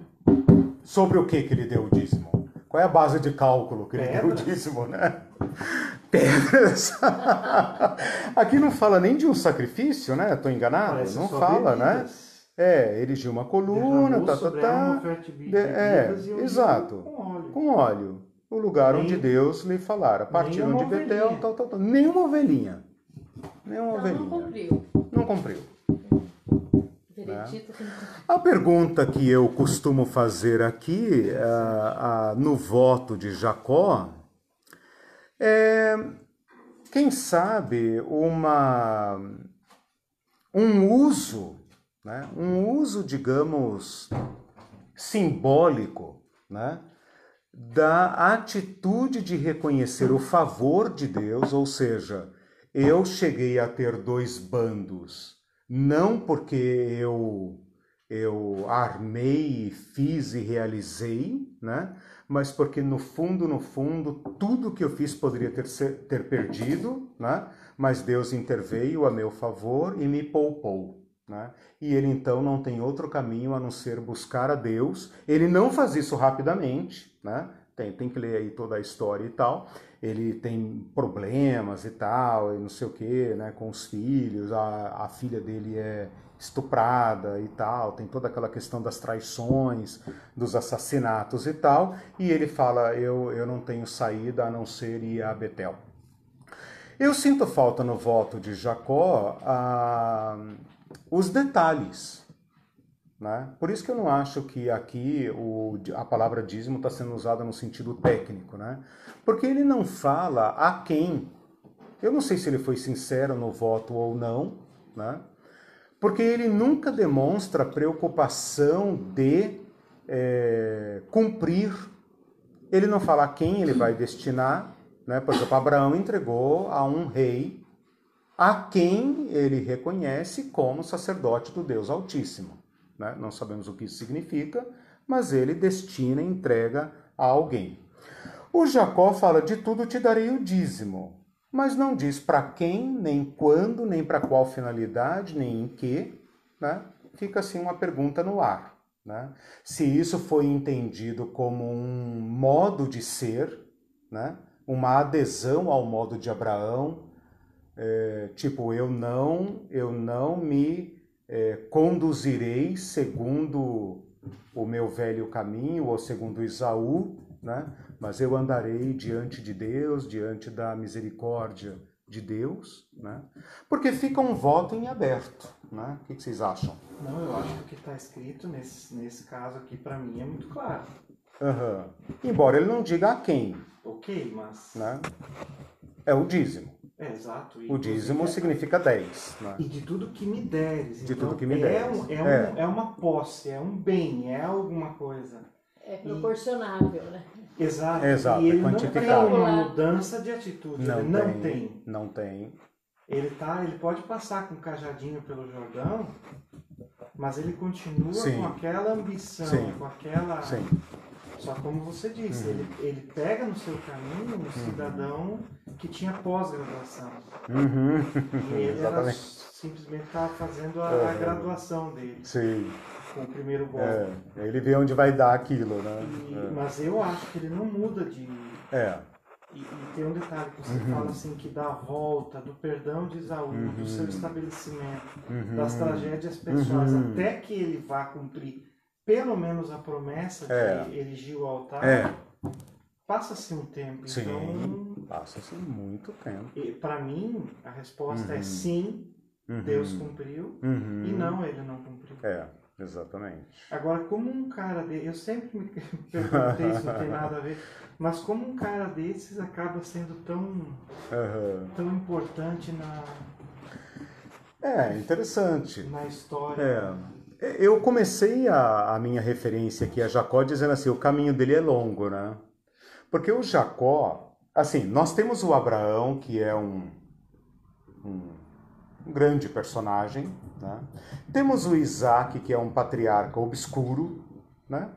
Sobre o que, que ele deu o dízimo? Qual é a base de cálculo que ele deu o dízimo, né? <laughs> Pedras. <laughs> Aqui não fala nem de um sacrifício, né? Estou enganado? Parece não fala, né? É, erigiu uma coluna, tá, tá, tá. de é, exato. Com óleo. Com óleo. O lugar Nem- onde Deus lhe falara. Partiram de Betel, tal, tal, tal. Nenhuma ovelhinha. Nenhuma não ovelhinha. cumpriu. Não cumpriu. Não cumpriu. A pergunta que eu costumo fazer aqui ah, ah, no voto de Jacó é, quem sabe, uma, um uso, né, um uso, digamos, simbólico, né, da atitude de reconhecer o favor de Deus, ou seja, eu cheguei a ter dois bandos, não porque eu eu armei, fiz e realizei, né? Mas porque no fundo, no fundo, tudo que eu fiz poderia ter, ter perdido, né? Mas Deus interveio a meu favor e me poupou, né? E ele então não tem outro caminho a não ser buscar a Deus. Ele não faz isso rapidamente, né? Tem, tem que ler aí toda a história e tal. Ele tem problemas e tal, e não sei o que, né? Com os filhos, a, a filha dele é estuprada e tal, tem toda aquela questão das traições, dos assassinatos e tal, e ele fala: Eu, eu não tenho saída a não ser ir a Betel. Eu sinto falta no voto de Jacó ah, os detalhes. Né? Por isso que eu não acho que aqui o, a palavra dízimo está sendo usada no sentido técnico. Né? Porque ele não fala a quem. Eu não sei se ele foi sincero no voto ou não, né? porque ele nunca demonstra preocupação de é, cumprir. Ele não fala a quem ele vai destinar. Né? Por exemplo, Abraão entregou a um rei a quem ele reconhece como sacerdote do Deus Altíssimo. Né? Não sabemos o que isso significa, mas ele destina e entrega a alguém. O Jacó fala: De tudo te darei o dízimo, mas não diz para quem, nem quando, nem para qual finalidade, nem em que. Né? Fica assim uma pergunta no ar. Né? Se isso foi entendido como um modo de ser, né? uma adesão ao modo de Abraão, é, tipo eu não, eu não me é, conduzirei segundo o meu velho caminho ou segundo Isaú, né? mas eu andarei diante de Deus, diante da misericórdia de Deus, né? porque fica um voto em aberto. Né? O que vocês acham? Não, eu acho que o que está escrito nesse, nesse caso aqui, para mim, é muito claro. Aham. Embora ele não diga a quem, Ok, mas. né? é o dízimo. É, exato. E O dízimo inclusive, significa 10. Né? E de tudo que me deres. De Então, tudo que me é deres. um- é, um- É. é uma posse, é um bem, é alguma coisa. É proporcionável, né? Exato. Exato, e é ele não tem uma mudança de atitude. Não, ele não tem, tem. Não tem. Ele, tá, ele pode passar com o cajadinho pelo Jordão, mas ele continua Sim. com aquela ambição, Sim. com aquela. Sim. Só como você disse, Uhum. ele, ele pega no seu caminho um cidadão que tinha pós-graduação. Uhum. E ele era simplesmente estava fazendo a, a Uhum. graduação dele, Sim. com o primeiro golpe. É, ele vê onde vai dar aquilo, né? E- mas eu acho que ele não muda de. É. E, e tem um detalhe que você Uhum. fala assim, que da volta, do perdão de Isaú, Uhum. do seu estabelecimento, Uhum. das tragédias pessoais, Uhum. até que ele vá cumprir pelo menos a promessa de É. erigir o altar, É. passa-se um tempo. Sim. Então, Passa-se muito tempo. para mim, a resposta Uhum. é sim, Uhum. Deus cumpriu, Uhum. e não, ele não cumpriu. É, exatamente. Agora, como um cara desse, eu sempre me <laughs> perguntei se não tem nada a ver, mas como um cara desses acaba sendo tão, tão importante na, É, interessante. na história? É. Eu comecei a, a minha referência aqui a Jacó dizendo assim, o caminho dele é longo, né? Porque o Jacó, assim, nós temos o Abraão, que é um, um, um grande personagem, né? Temos o Isaac, que é um patriarca obscuro, né?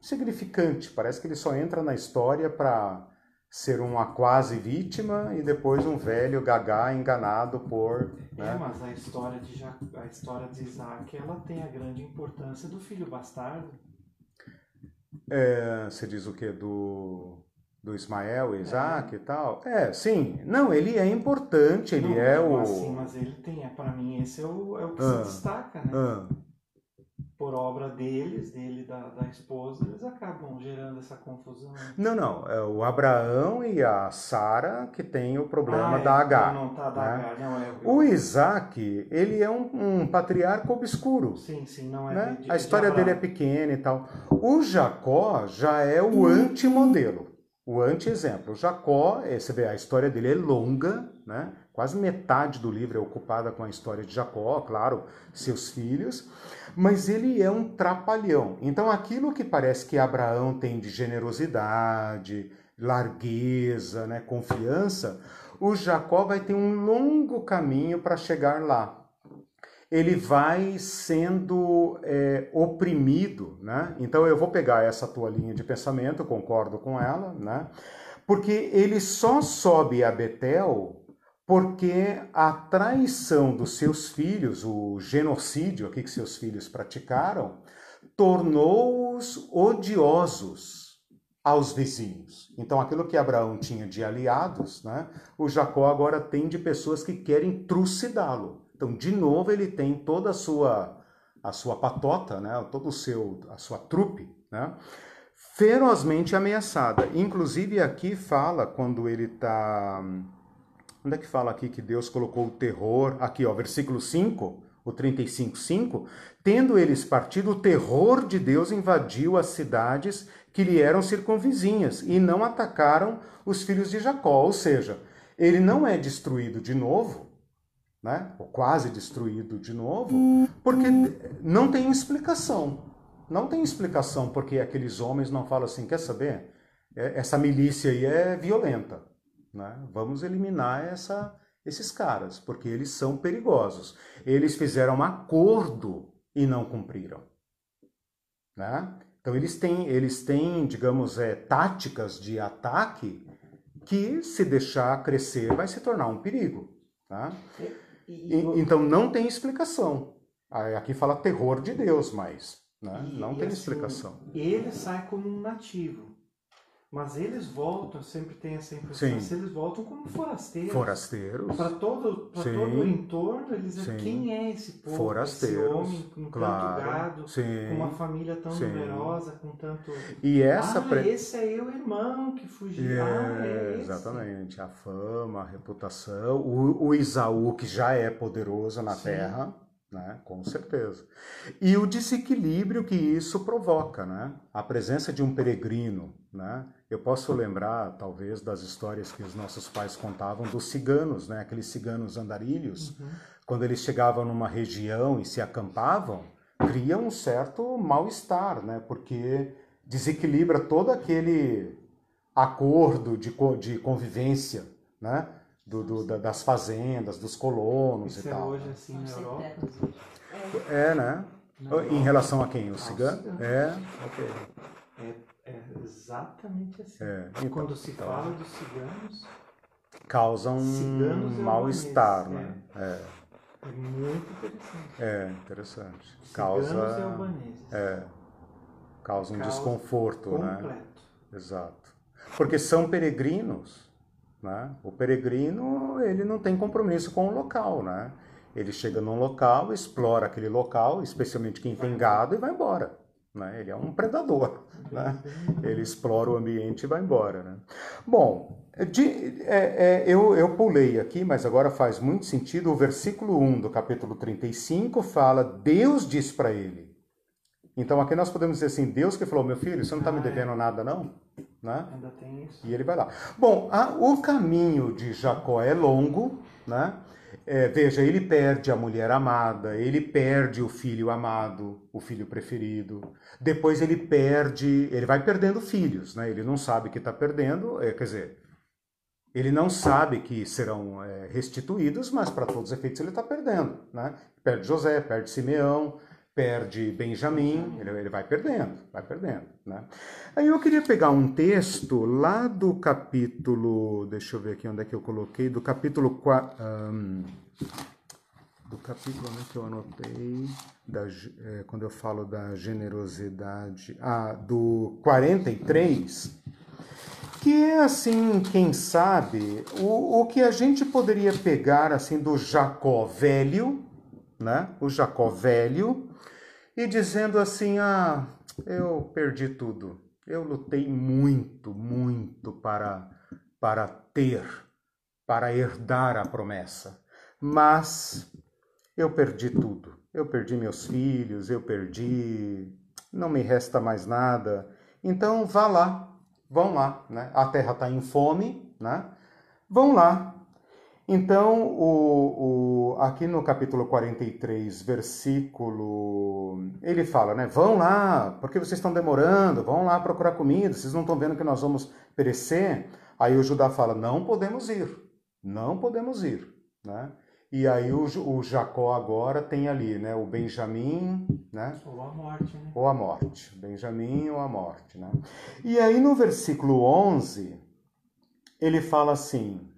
Significante, parece que ele só entra na história para ser uma quase vítima e depois um velho gagá enganado por... É, Né? mas a história de Ja- a história de Isaac, ela tem a grande importância do filho bastardo. É, você diz o que? Do, do Ismael, Isaac e tal? É, sim. Não, ele é importante, ele Não, é o. Assim, mas ele tem, é, para mim, esse é o, é o que Ah. se destaca, né? Ah, Por obra deles, dele da, da esposa, eles acabam gerando essa confusão. não, não. É o Abraão e a Sara que tem o problema Ah, é, da H. Não, não tá da né? H, não é. O Isaac, ele é um, um patriarca obscuro. Sim, sim, não é né? de, de, A história de dele é pequena e tal. O Jacó já é o antimodelo, o anti-exemplo. O Jacó, eh, você vê, a história dele é longa, né? quase metade do livro é ocupada com a história de Jacó, claro, seus filhos, mas ele é um trapalhão. Então aquilo que parece que Abraão tem de generosidade, largueza, né? confiança, o Jacó vai ter um longo caminho para chegar lá ele vai sendo é, oprimido, né? Então eu vou pegar essa tua linha de pensamento, concordo com ela, né? Porque ele só sobe a Betel porque a traição dos seus filhos, o genocídio aqui que seus filhos praticaram, tornou-os odiosos aos vizinhos. Então aquilo que Abraão tinha de aliados, né? O Jacó agora tem de pessoas que querem trucidá-lo. Então, de novo, ele tem toda a sua a sua patota, né, todo o seu a sua trupe, né, ferozmente ameaçada. Inclusive aqui fala quando ele está onde é que fala aqui que Deus colocou o terror? Aqui, ó, versículo 5, o 35:5, tendo eles partido, o terror de Deus invadiu as cidades que lhe eram circunvizinhas e não atacaram os filhos de Jacó, ou seja, ele não é destruído de novo, né? ou quase destruído de novo, porque não tem explicação. Não tem explicação porque aqueles homens não falam assim, quer saber? É- Essa milícia aí é violenta. Né? Vamos eliminar essa, esses caras, porque eles são perigosos. Eles fizeram um acordo e não cumpriram. Né? Então eles têm, eles têm, digamos, é, táticas de ataque que, se deixar crescer, vai se tornar um perigo. Tá? E- E- então não tem explicação. Aí Aqui fala terror de Deus, mas né, E- não tem assim, explicação. Ele sai como um nativo. Mas eles voltam, sempre tem essa impressão, Sim. eles voltam como forasteiros. Forasteiros, Para todo, pra Sim. todo o entorno, eles Sim. dizem quem é esse povo, esse forasteiros, homem com tanto claro, gado, sim. com uma família tão numerosa, com tanto. E essa ah, pre- esse é o irmão que fugiu. ah, é É, esse. exatamente, a fama, a reputação, o, o Isaú que já é poderoso na terra, né? Com certeza. E o desequilíbrio que isso provoca, né? A presença de um peregrino, né? Eu posso lembrar, talvez, das histórias que os nossos pais contavam dos ciganos, né? Aqueles ciganos andarilhos, Uhum. quando eles chegavam numa região e se acampavam, cria um certo mal-estar, né? Porque desequilibra todo aquele acordo de, de convivência, né? Do, do- da- das fazendas, dos colonos Isso e é tal. hoje assim na Europa. É. É, né? Na Em relação a quem? O cigano? ciganos. É, ok. É, É exatamente assim. É, então, Quando se então, fala dos ciganos, causa um Ciganos e mal-estar, né? É, é muito interessante. é interessante. Ciganos e Causa, albaneses. é, causa um Causa desconforto, né? completo. Exato. Porque são peregrinos, né? O peregrino, ele não tem compromisso com o local, né? Ele chega num local, explora aquele local, especialmente quem tem gado, e vai embora. Né? Ele é um predador. Né? Ele explora o ambiente e vai embora. Né? Bom, de, é, é, eu, eu pulei aqui, mas agora faz muito sentido. O versículo 1 do capítulo 35 fala: Deus disse para ele. Então aqui nós podemos dizer assim: Deus que falou, meu filho, você não está me Ah, é. devendo nada, não? Né? Ainda tem isso. E ele vai lá. Bom, a- o caminho de Jacó é longo, né? É, veja, ele perde a mulher amada, ele perde o filho amado, o filho preferido. Depois ele perde, ele vai perdendo filhos, né? Ele não sabe que está perdendo, é, quer dizer, ele não sabe que serão é, restituídos, mas para todos os efeitos ele está perdendo, né? Perde José, perde Simeão, perde Benjamim, ele, ele vai perdendo, vai perdendo, né? Aí eu queria pegar um texto lá do capítulo, deixa eu ver aqui onde é que eu coloquei, do capítulo 4, do capítulo onde é que eu anotei, da é, quando eu falo da generosidade, ah, do 43, que é assim, quem sabe, o, o que a gente poderia pegar assim do Jacó velho, né? O Jacó velho, e dizendo assim: ah, eu perdi tudo. Eu lutei muito, muito para, para ter, para herdar a promessa. Mas eu perdi tudo. Eu perdi meus filhos, eu perdi. Não me resta mais nada. Então vá lá, vão lá. Né? A terra está em fome, né? vão lá. Então, o, o, aqui no capítulo 43, versículo. Ele fala, né? Vão lá, porque vocês estão demorando, vão lá procurar comida, vocês não estão vendo que nós vamos perecer. Aí o Judá fala: não podemos ir, não podemos ir. Né? E aí o, o Jacó agora tem ali, né? O Benjamim, né? Ou a morte, né? ou a morte. Benjamim ou a morte. Né? E aí no versículo 11, ele fala assim: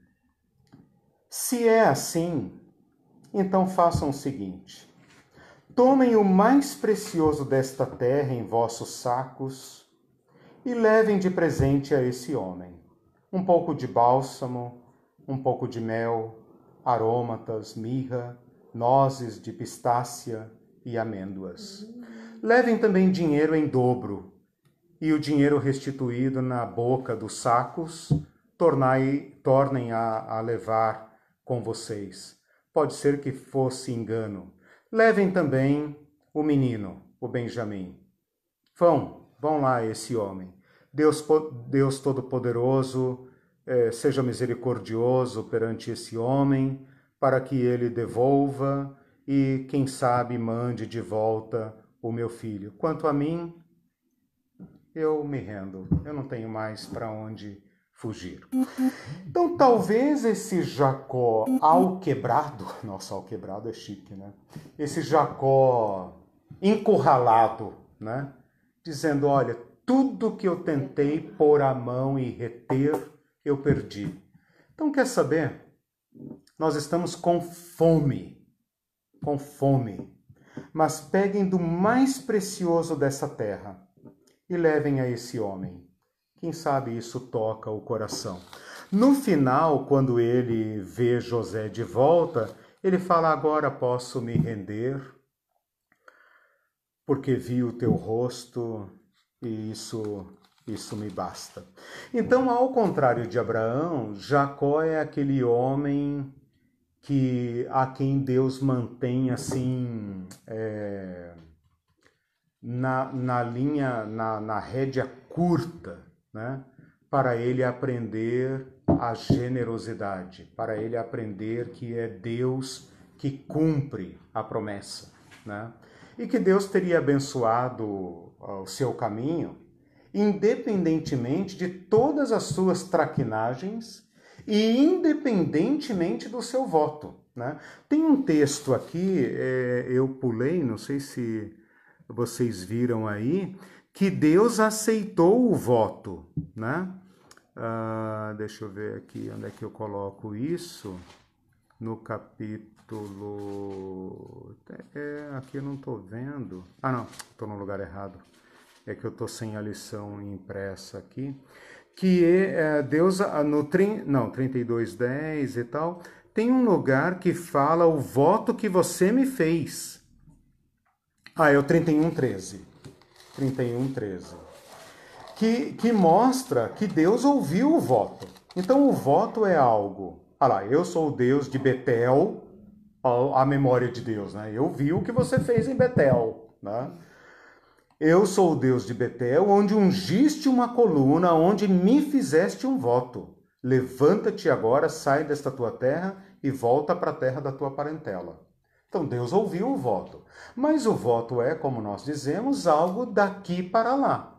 Se é assim, então façam o seguinte: tomem o mais precioso desta terra em vossos sacos e levem de presente a esse homem um pouco de bálsamo, um pouco de mel, aromatas, mirra, nozes de pistácia e amêndoas. Levem também dinheiro em dobro, e o dinheiro restituído na boca dos sacos, tornai, tornem a, a levar com vocês. Pode ser que fosse engano. Levem também o menino, o Benjamim. Vão, vão lá esse homem. Deus, Deus Todo-Poderoso, eh, seja misericordioso perante esse homem, para que ele devolva e, quem sabe, mande de volta o meu filho. Quanto a mim, eu me rendo. Eu não tenho mais para onde fugir. Então, talvez esse Jacó alquebrado, <laughs> nossa, alquebrado é chique, né? Esse Jacó encurralado, né? Dizendo: olha, tudo que eu tentei pôr a mão e reter, eu perdi. Então, quer saber? Nós estamos com fome, com fome. Mas peguem do mais precioso dessa terra e levem a esse homem. Quem sabe isso toca o coração. No final, quando ele vê José de volta, ele fala: Agora posso me render, porque vi o teu rosto e isso, isso me basta. Então, ao contrário de Abraão, Jacó é aquele homem que a quem Deus mantém assim é, na, na linha, na, na rédea curta, né? para ele aprender a generosidade, para ele aprender que é Deus que cumpre a promessa. Né? E que Deus teria abençoado o seu caminho, independentemente de todas as suas traquinagens e independentemente do seu voto. Né? Tem um texto aqui, é, eu pulei, não sei se vocês viram aí, que Deus aceitou o voto, né? Uh, deixa eu ver aqui onde é que eu coloco isso. No capítulo. É, aqui eu não estou vendo. Ah, não, estou no lugar errado. É que eu estou sem a lição impressa aqui. Que é, é Deus, ah, no não, 32,10 e tal, tem um lugar que fala o voto que você me fez. Ah, é o 31,13. 31,13 que, que mostra que Deus ouviu o voto. Então o voto é algo. Olha lá, eu sou o Deus de Betel, a memória de Deus, né? Eu vi o que você fez em Betel, né? Eu sou o Deus de Betel, onde ungiste uma coluna, onde me fizeste um voto. Levanta-te agora, sai desta tua terra e volta para a terra da tua parentela. Então Deus ouviu o voto. Mas o voto é, como nós dizemos, algo daqui para lá.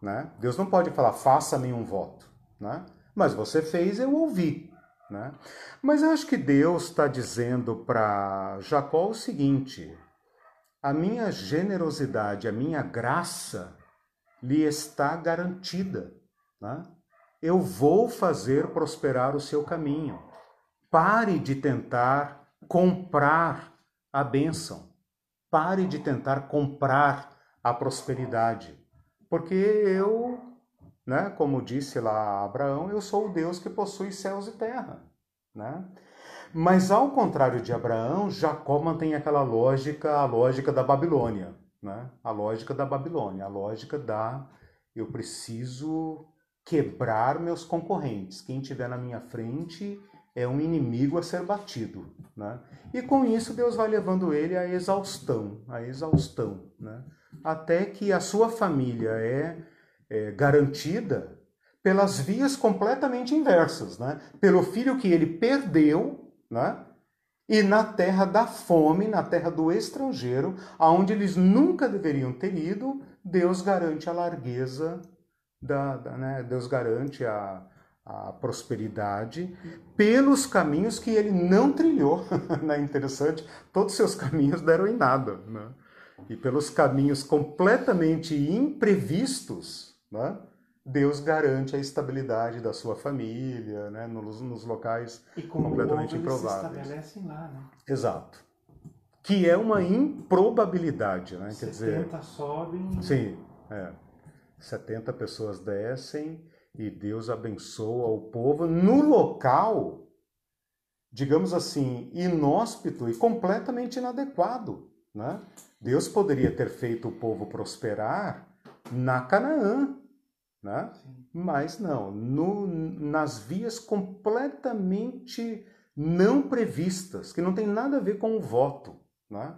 Né? Deus não pode falar, faça-me um voto. Né? Mas você fez, eu ouvi. Né? Mas eu acho que Deus está dizendo para Jacó o seguinte: a minha generosidade, a minha graça lhe está garantida. Né? Eu vou fazer prosperar o seu caminho. Pare de tentar comprar a bênção. Pare de tentar comprar a prosperidade. Porque eu, né, como disse lá Abraão, eu sou o Deus que possui céus e terra. Né? Mas ao contrário de Abraão, Jacó mantém aquela lógica, a lógica da Babilônia. Né? A lógica da Babilônia, a lógica da eu preciso quebrar meus concorrentes. Quem estiver na minha frente é um inimigo a ser batido. Né? E com isso Deus vai levando ele à exaustão, à exaustão. Né? até que a sua família é, é garantida pelas vias completamente inversas, né? Pelo filho que ele perdeu, né? E na terra da fome, na terra do estrangeiro, aonde eles nunca deveriam ter ido, Deus garante a largueza da, da né? Deus garante a, a prosperidade pelos caminhos que ele não trilhou. <laughs> é interessante, todos os seus caminhos deram em nada. Né? e pelos caminhos completamente imprevistos, né, Deus garante a estabilidade da sua família, né, nos, nos locais e como completamente improváveis. Se estabelecem lá, né? Exato. Que é uma improbabilidade, né? 70 Quer dizer, sobem. Sim, é. 70 pessoas descem e Deus abençoa o povo no local, digamos assim, inóspito e completamente inadequado, né? Deus poderia ter feito o povo prosperar na Canaã, né? mas não, no, nas vias completamente não previstas, que não tem nada a ver com o voto. Né?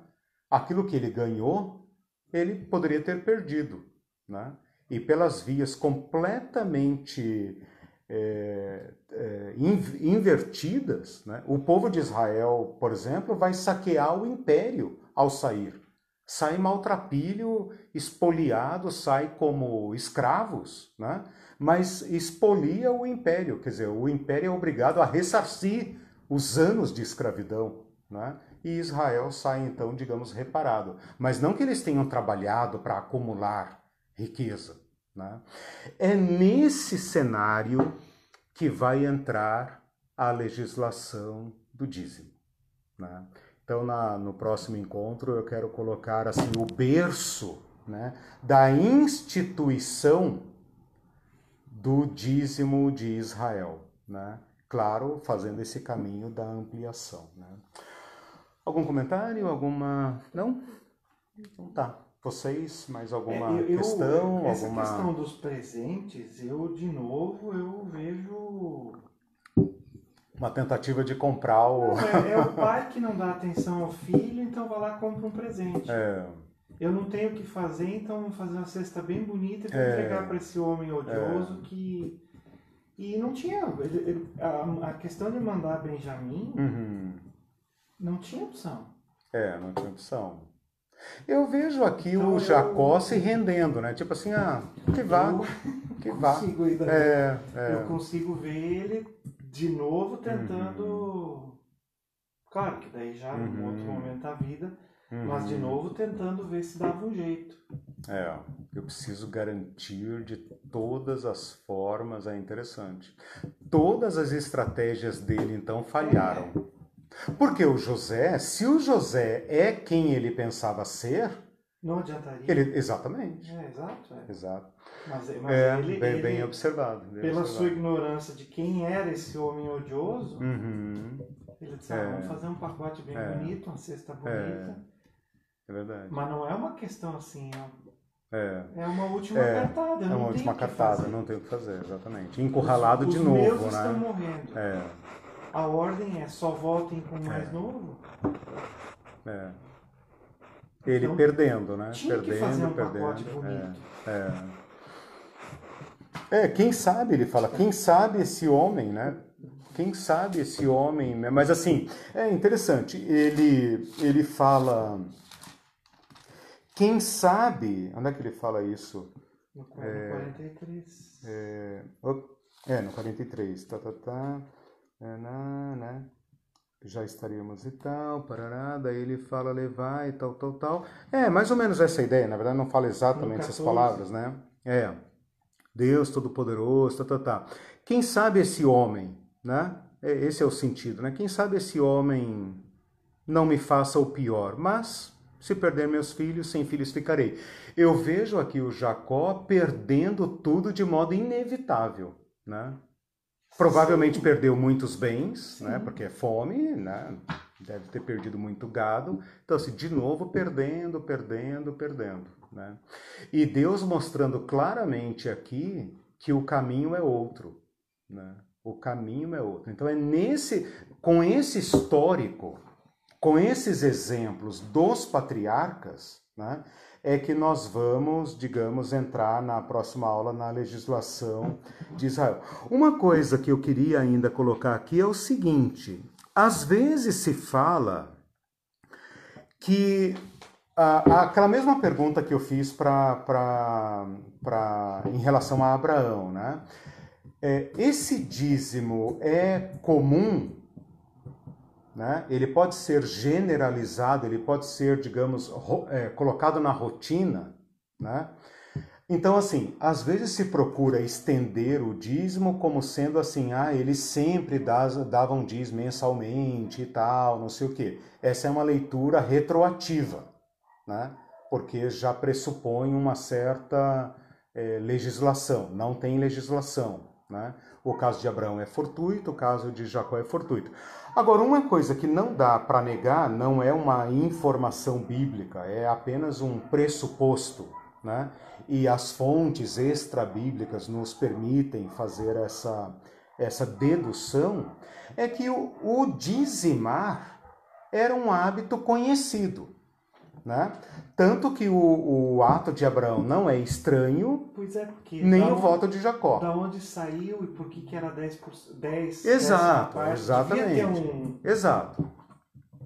Aquilo que ele ganhou, ele poderia ter perdido. Né? E pelas vias completamente é, é, invertidas, né? o povo de Israel, por exemplo, vai saquear o império ao sair sai maltrapilho, espoliado, sai como escravos, né? mas expolia o império, quer dizer, o império é obrigado a ressarcir os anos de escravidão. Né? E Israel sai então, digamos, reparado. Mas não que eles tenham trabalhado para acumular riqueza. Né? É nesse cenário que vai entrar a legislação do dízimo. Né? Então, na, no próximo encontro, eu quero colocar assim o berço né, da instituição do dízimo de Israel. Né? Claro, fazendo esse caminho da ampliação. Né? Algum comentário? Alguma. Não? Então tá. Vocês, mais alguma é, eu, questão? Essa alguma... questão dos presentes, eu, de novo, eu vejo uma tentativa de comprar o. Não, é, é, o <laughs> pai que não dá atenção ao filho, então vai lá e compra um presente. É. Eu não tenho o que fazer, então vou fazer uma cesta bem bonita e vou é. entregar para esse homem odioso é. que. E não tinha. Ele, ele, a, a, questão de mandar Benjamin uhum. não tinha opção. É, não tinha opção. Eu vejo aqui então, o Jacó eu... se rendendo, né? Tipo assim, ah, que vá. Eu que vá. Consigo, é, é. Eu consigo ver ele de novo tentando. Uhum. Claro que daí já uhum. outro momento da vida, Mas de Uhum. novo tentando ver se dava um jeito. É, eu preciso garantir de todas as formas, é interessante. Todas as estratégias dele então falharam. Porque o José, se o José é quem ele pensava ser, Não adiantaria. ele exatamente, É, exato. É. exato. Mas, mas É, ele, bem, ele, bem observado. bem pela sua observado. ignorância de quem era esse homem odioso, Uhum, ele disse, ah, É. vamos fazer um pacote bem É. bonito, uma cesta bonita. é verdade. Mas não é uma questão assim, é- É, é uma última É, cartada. é uma última cartada, fazer. não tem o que fazer, exatamente. Encurralado Os- de os novo, meus né? estão morrendo. É, A ordem é só votem com o mais É. novo. é. Ele Então, perdendo, né? Tinha perdendo, que fazer um perdendo. pacote bonito. É, é. É, quem sabe, ele fala, quem sabe esse homem, né? Quem sabe esse homem, né? Mas assim, é interessante, ele, ele fala. Quem sabe. Onde é que ele fala isso? No 43. É, op, é, no 43. Tá, tá, tá. Na, né? Já estaríamos e tal, parará. Daí ele fala levar e tal, tal, tal. É, mais ou menos essa ideia. Na verdade, não fala exatamente essas 14. palavras, né? É. Deus Todo-Poderoso, tá, tá, tá. Quem sabe esse homem, né? É, Esse é o sentido, né? Quem sabe esse homem não me faça o pior, mas se perder meus filhos, sem filhos ficarei. Eu vejo aqui o Jacó perdendo tudo de modo inevitável, né? Provavelmente perdeu muitos bens, né? Porque é fome, né? Deve ter perdido muito gado. Então, assim, de novo, perdendo, perdendo, perdendo, né? E Deus mostrando claramente aqui que o caminho é outro, né? O caminho é outro. Então, é nesse, com esse histórico, com esses exemplos dos patriarcas, né, é que nós vamos, digamos, entrar na próxima aula na legislação de Israel. Uma coisa que eu queria ainda colocar aqui é o seguinte: às vezes se fala que ah, aquela mesma pergunta que eu fiz para em relação a Abraão, né? É, esse dízimo é comum né? Ele pode ser generalizado, ele pode ser, digamos, é, colocado na rotina. Né? Então, assim, às vezes se procura estender o dízimo como sendo assim, ah, eles sempre das- davam dízimo mensalmente e tal, não sei o quê. Essa é uma leitura retroativa, né? porque já pressupõe uma certa eh, legislação. Não tem legislação. Né? O caso de Abraão é fortuito, o caso de Jacó é fortuito. Agora, uma coisa que não dá para negar não é uma informação bíblica, é apenas um pressuposto. Né? E as fontes extra-bíblicas nos permitem fazer essa, essa dedução, é que o, o dizimar era um hábito conhecido. Né? Tanto que o, o ato de Abraão não é estranho, Pois é, porque. nem o onde- voto de Jacó. Da onde saiu e por que, que era 10%? 10 Exato, parte? exatamente. Um- Exato.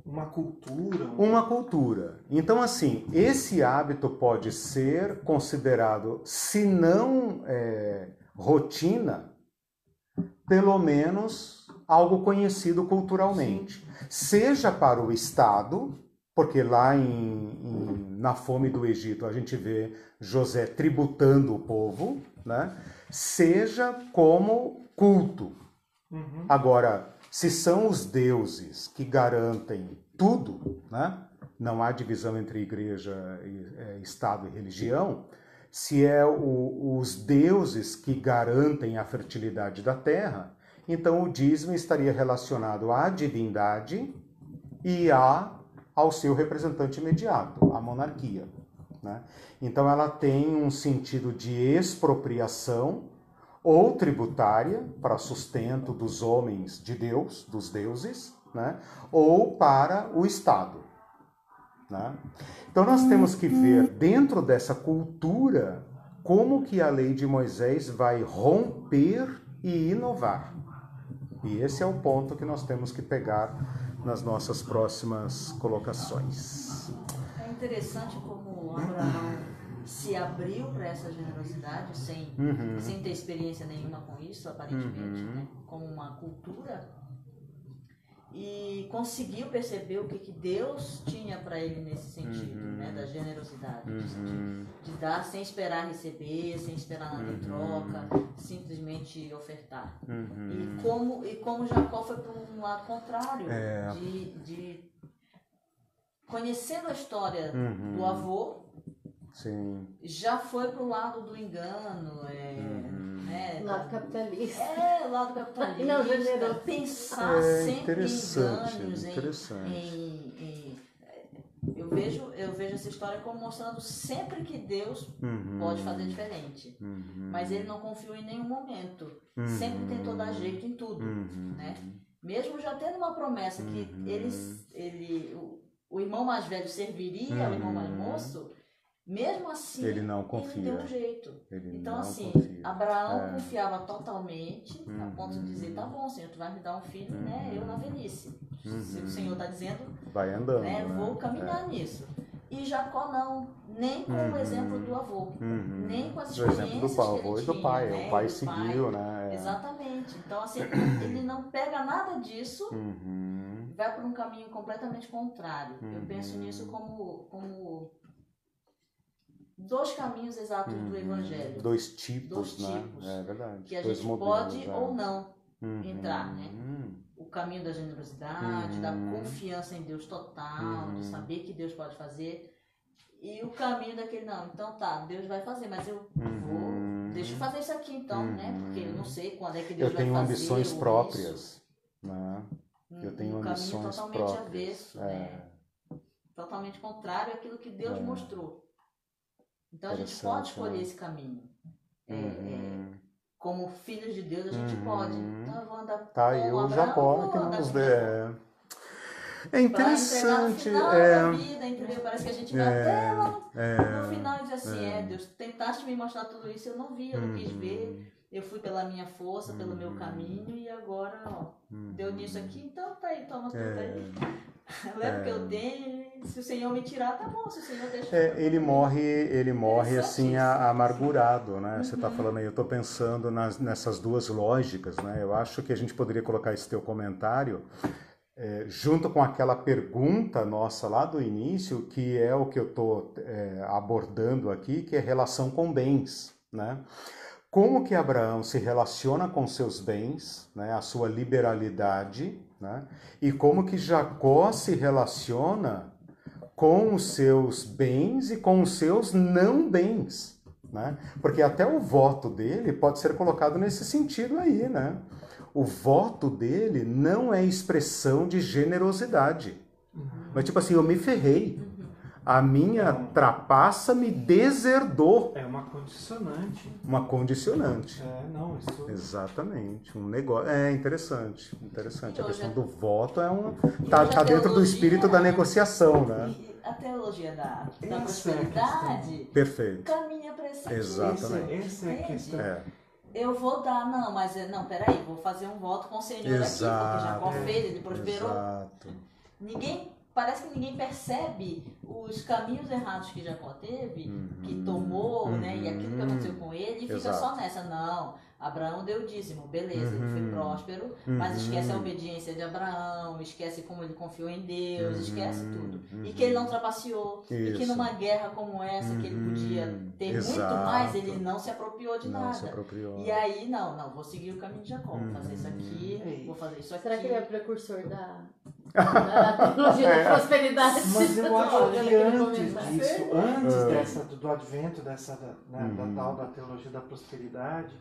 uma cultura. um- Uma cultura. Então, assim, esse hábito pode ser considerado, se não é, rotina, pelo menos algo conhecido culturalmente. Seja para o Estado, porque lá em, em- na fome do Egito a gente vê José tributando o povo, né? seja como culto. Uhum. Agora, se são os deuses que garantem tudo, né? não há divisão entre igreja, e, é, Estado e religião, se é o- os deuses que garantem a fertilidade da terra, então o dízimo estaria relacionado à divindade e a, ao seu representante imediato, a monarquia. Né? Então ela tem um sentido de expropriação ou tributária para sustento dos homens de Deus, dos deuses, né? ou para o Estado. Né? Então nós temos que ver dentro dessa cultura como que a lei de Moisés vai romper e inovar. E esse é o ponto que nós temos que pegar nas nossas próximas colocações. É interessante como Abraão se abriu para essa generosidade sem, Uhum. sem ter experiência nenhuma com isso, aparentemente, Uhum. né? como uma cultura. E conseguiu perceber o que, que Deus tinha para ele nesse sentido, Uhum. né, da generosidade, Uhum. de dar sem esperar receber, sem esperar nada em Uhum. troca, simplesmente ofertar. Uhum. E como, e como Jacó foi para um lado contrário, É. de, de conhecendo a história Uhum. do avô, Sim. já foi pro lado do engano, é, Né, Lado capitalista. é, o lado capitalista, Não, generoso. pensar É sempre em interessante, ganhos, em, interessante. em- em- eu vejo eu vejo essa história como mostrando sempre que Deus Uhum. pode fazer diferente, Uhum. mas ele não confiou em nenhum momento, Uhum. sempre tentou dar jeito em tudo, Uhum. né? Mesmo já tendo uma promessa que Uhum. eles, ele, o, o irmão mais velho serviria ao irmão mais Uhum. moço, mesmo assim Ele não ele confia. deu um jeito. Ele Então, assim, confia. Abraão É. confiava totalmente, a ponto de dizer, Uhum. tá bom, Senhor, tu vai me dar um filho, né? Eu na velhice. Se Uhum. o Senhor está dizendo, Vai andando, né, né? vou caminhar nisso. E Jacó não, nem com o Uhum. exemplo do avô, Uhum. nem com as Do exemplo experiências do que avô ele e do pai. né, O pai do seguiu, né? É. Exatamente. Então, assim, <coughs> ele não pega nada disso Uhum. vai por um caminho completamente contrário. Eu Uhum. penso nisso como, como dois caminhos exatos do Uhum. Evangelho. Dois tipos, Dois né? tipos. É verdade. Que a Dois gente modelos, pode é. ou não Uhum. entrar, né? O caminho da generosidade, da Uhum. confiança em Deus total, Uhum. de saber que Deus pode fazer. E o caminho daquele, não, então tá, Deus vai fazer, mas eu Uhum. vou, deixa eu fazer isso aqui então, né? Porque eu não sei quando é que Deus Eu vai tenho fazer. ambições ou próprias, isso. né? Eu tenho um caminho ambições totalmente próprias. avesso, É. né? totalmente contrário àquilo que Deus É. mostrou. Então a gente pode escolher né? esse caminho. É, é, Uhum. como filhos de Deus a gente Uhum. pode. Então eu vou andar Tá com o Abraão, Jacó que andar nos. É, é interessante. É, da vida, entendeu? Parece que a gente vai até lá no, é, no final e diz assim, é. é. Deus, tentaste me mostrar tudo isso, eu não vi, eu não quis Uhum. ver, eu fui pela minha força, pelo meu Uhum. caminho e agora, ó, Uhum. deu nisso aqui, então tá aí, toma tudo É. aí. <laughs> Leva o que eu tenho, e se o Senhor me tirar, tá bom, se o Senhor deixar. É, ele morre, ele morre assim Interessante a- isso. amargurado, né? Você está Uhum. falando aí, eu estou pensando nas, nessas duas lógicas, né? Eu acho que a gente poderia colocar esse teu comentário é, junto com aquela pergunta nossa lá do início, que é o que eu estou abordando aqui, que é relação com bens, né? Como que Abraão se relaciona com seus bens, né? A sua liberalidade, né? E como que Jacó se relaciona com os seus bens e com os seus não bens, né? Porque até o voto dele pode ser colocado nesse sentido aí, né? O voto dele não é expressão de generosidade. Mas tipo assim, eu me ferrei. A minha trapaça me deserdou. É uma condicionante. Uma condicionante. É, não, isso. Exatamente, um negócio. É interessante, interessante. A E questão a- do voto é um. E Tá, tá dentro do espírito da negociação, né? E a teologia da, da Essa é prosperidade Perfeito. caminha para esse. Exatamente. Esse- essa é a Entende? questão. É. Eu vou dar, não, mas não, peraí, vou fazer um voto com o Senhor aqui, Exato. porque Jacó É. fez, ele prosperou. Exato. Ninguém, parece que ninguém percebe os caminhos errados que Jacó teve, que Uhum. tomou, né, e Uhum. aquilo que aconteceu com ele, e fica Exato. só nessa, não, Abraão deu dízimo, beleza, ele foi Uhum. próspero, mas Uhum. esquece a obediência de Abraão, esquece como ele confiou em Deus, Uhum. esquece tudo. E Uhum. que ele não trapaceou, e que Isso. numa guerra como essa, que ele Uhum. podia ter muito Exato. mais, ele não se apropriou de Não se nada. apropriou. E aí, não, não, vou seguir o caminho de Jacó, vou fazer isso aqui, Uhum. vou fazer isso aqui. Será que ele é precursor da, teologia da prosperidade? Mas eu acho que antes comentário. disso, antes É. dessa, do, do advento dessa, da, né, Uhum. da tal da teologia da prosperidade,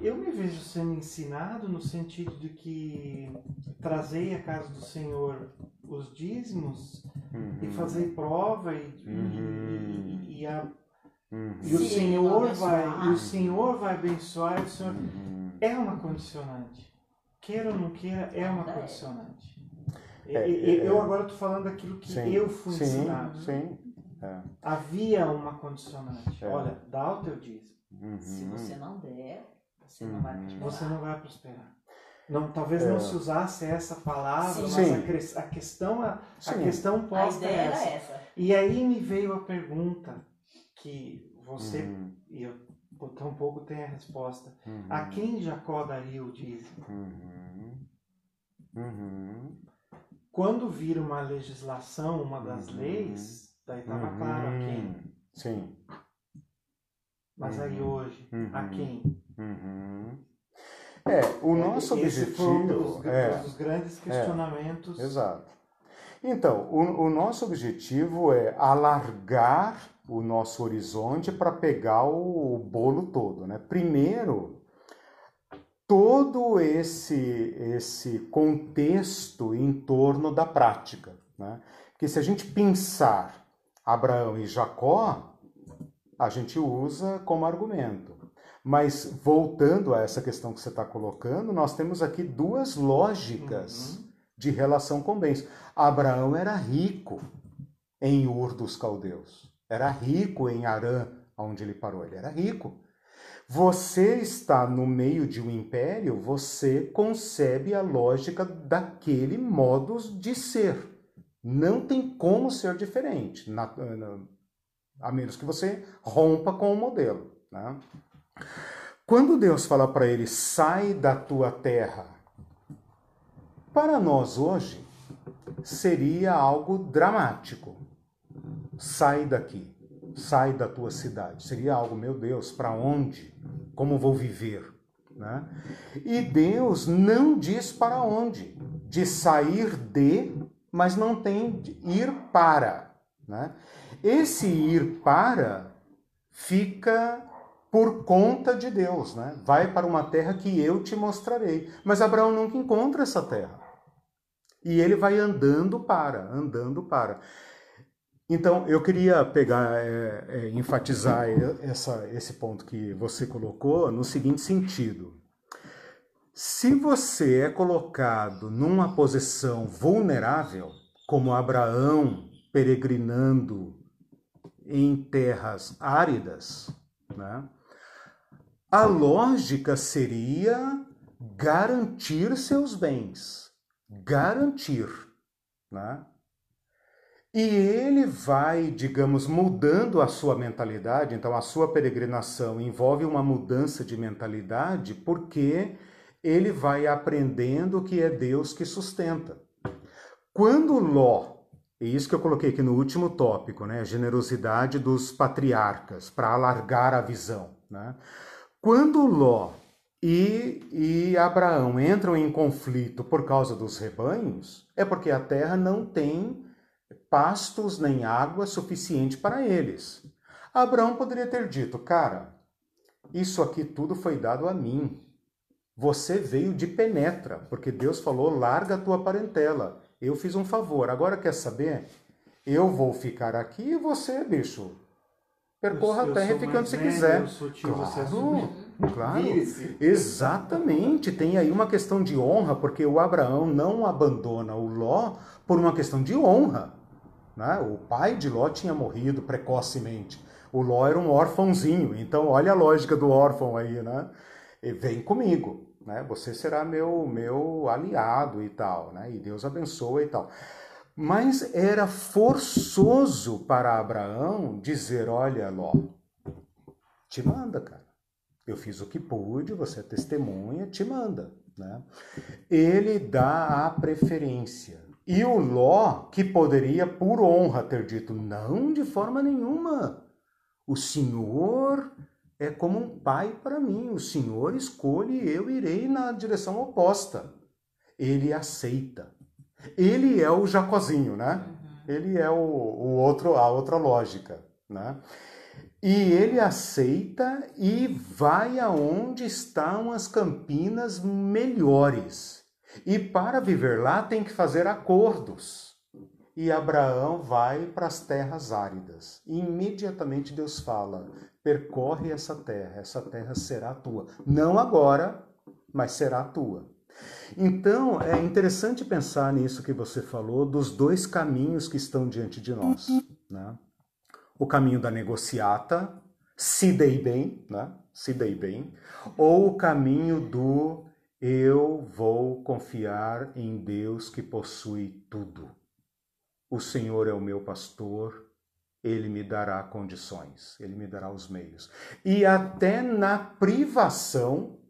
eu me vejo sendo ensinado no sentido de que trazei à casa do Senhor os dízimos Uhum. e fazer prova e, Uhum. e- e a- Uhum. e o Se ele Senhor não vai abençoar. o Senhor vai abençoar o Senhor Uhum. é uma condicionante. Queira ou não queira, é uma Ainda é. condicionante. É, E- e- é, eu é. agora estou falando daquilo que Sim, eu fui sim, ensinado. sim. É. Havia uma condicionante. É. Olha, dá o teu dízimo. Uhum. Se você não der, você não vai Uhum. prosperar. Você não vai prosperar. Não, talvez É. não se usasse essa palavra, Sim. mas Sim. a, a questão, a, a questão A posta é ideia era essa. essa. E aí me veio a pergunta que você Uhum. e eu tampouco tem a resposta. Uhum. A quem Jacó daria o dízimo? Uhum. Uhum. Quando vira uma legislação, uma das Uhum. leis, daí estava Uhum. claro a quem. Sim. Mas aí Uhum. hoje, a quem? É, o nosso Esse foi um objetivo. dos, é, dos grandes questionamentos. Exato. Então, o, o nosso objetivo é alargar o nosso horizonte para pegar o, bolo todo, né? Primeiro, todo esse esse contexto em torno da prática, né? Porque se a gente pensar Abraão e Jacó, a gente usa como argumento. Mas voltando a essa questão que você está colocando, nós temos aqui duas lógicas Uhum. de relação com bens. Abraão era rico em Ur dos Caldeus, era rico em Arã, onde ele parou, ele era rico. Você está no meio de um império, você concebe a lógica daquele modo de ser. Não tem como ser diferente, na- na- a menos que você rompa com o modelo. né? Quando Deus fala para ele, sai da tua terra, para nós hoje seria algo dramático. Sai daqui, sai da tua cidade. Seria algo, meu Deus, para onde? Como vou viver? Né? E Deus não diz para onde, de sair de, mas não tem de ir para. Né? Esse ir para fica por conta de Deus, né? Vai para uma terra que eu te mostrarei. Mas Abraão nunca encontra essa terra. E ele vai andando para, andando para. Então, eu queria pegar, é, é, enfatizar essa, esse ponto que você colocou no seguinte sentido. Se você é colocado numa posição vulnerável, como Abraão peregrinando em terras áridas, né? a lógica seria garantir seus bens, garantir, né? E ele vai, digamos, mudando a sua mentalidade, então a sua peregrinação envolve uma mudança de mentalidade, porque ele vai aprendendo que é Deus que sustenta. Quando Ló, e isso que eu coloquei aqui no último tópico, né, generosidade dos patriarcas, para alargar a visão, né? Quando Ló e, e Abraão entram em conflito por causa dos rebanhos, é porque a terra não tem pastos nem água suficiente para eles. Abraão poderia ter dito: Cara, isso aqui tudo foi dado a mim. Você veio de penetra, porque Deus falou: larga a tua parentela. Eu fiz um favor. Agora quer saber? Eu vou ficar aqui e você, bicho, percorra Eu- a terra sou e fica mais onde você velho, quiser. eu sou tio, você é Claro, sobrinho. claro. Exatamente, tem aí uma questão de honra, porque o Abraão não abandona o Ló por uma questão de honra. Né? O pai de Ló tinha morrido precocemente. O Ló era um órfãozinho, então olha a lógica do órfão aí, né? E vem comigo, né? Você será meu meu aliado e tal, né? E Deus abençoa e tal. Mas era forçoso para Abraão dizer, olha, Ló, te manda, cara. Eu fiz o que pude, você é testemunha, te manda. Né? Ele dá a preferência. E o Ló, que poderia, por honra, ter dito: não, de forma nenhuma. O Senhor é como um pai para mim. O Senhor escolhe e eu irei na direção oposta. Ele aceita. Ele é o Jacozinho, né? Ele é o, o outro, a outra lógica, né? E ele aceita e vai aonde estão as campinas melhores. E para viver lá tem que fazer acordos. E Abraão vai para as terras áridas. E imediatamente Deus fala: percorre essa terra, essa terra será tua. Não agora, mas será tua. Então é interessante pensar nisso que você falou, dos dois caminhos que estão diante de nós. Né? o caminho da negociata, se dei bem, né? Se dei bem, ou o caminho do eu vou confiar em Deus que possui tudo. O Senhor é o meu pastor, ele me dará condições, ele me dará os meios. E até na privação,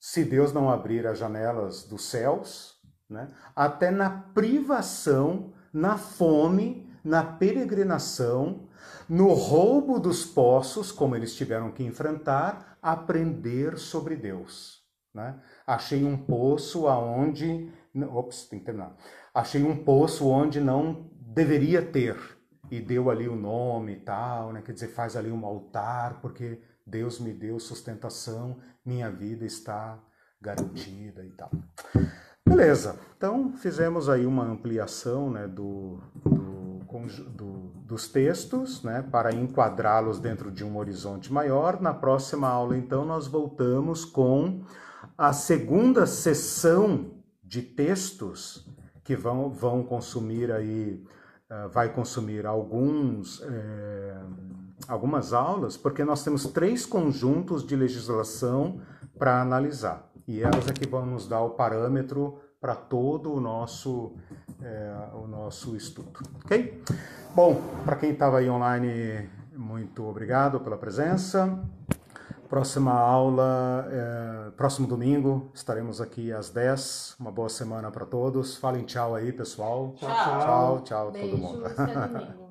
se Deus não abrir as janelas dos céus, né? até na privação, na fome, na peregrinação, no roubo dos poços, como eles tiveram que enfrentar, aprender sobre Deus. Né? Achei um poço aonde. Ops, tem que terminar. Achei um poço onde não deveria ter. E deu ali o nome e tal, né? quer dizer, faz ali um altar, porque Deus me deu sustentação, minha vida está garantida e tal. Beleza, então fizemos aí uma ampliação né, do, do, do, dos textos né, para enquadrá-los dentro de um horizonte maior. Na próxima aula, então, nós voltamos com a segunda sessão de textos que vão, vão consumir aí, uh, vai consumir alguns, eh, algumas aulas, porque nós temos três conjuntos de legislação para analisar. E elas é que vão nos dar o parâmetro para todo o nosso, é, o nosso estudo. Ok? Bom, para quem estava aí online, muito obrigado pela presença. Próxima aula, é, próximo domingo, estaremos aqui às 10. Uma boa semana para todos. Falem tchau aí, pessoal. Tchau. Tchau, tchau, Beijo, todo mundo. até domingo. <laughs>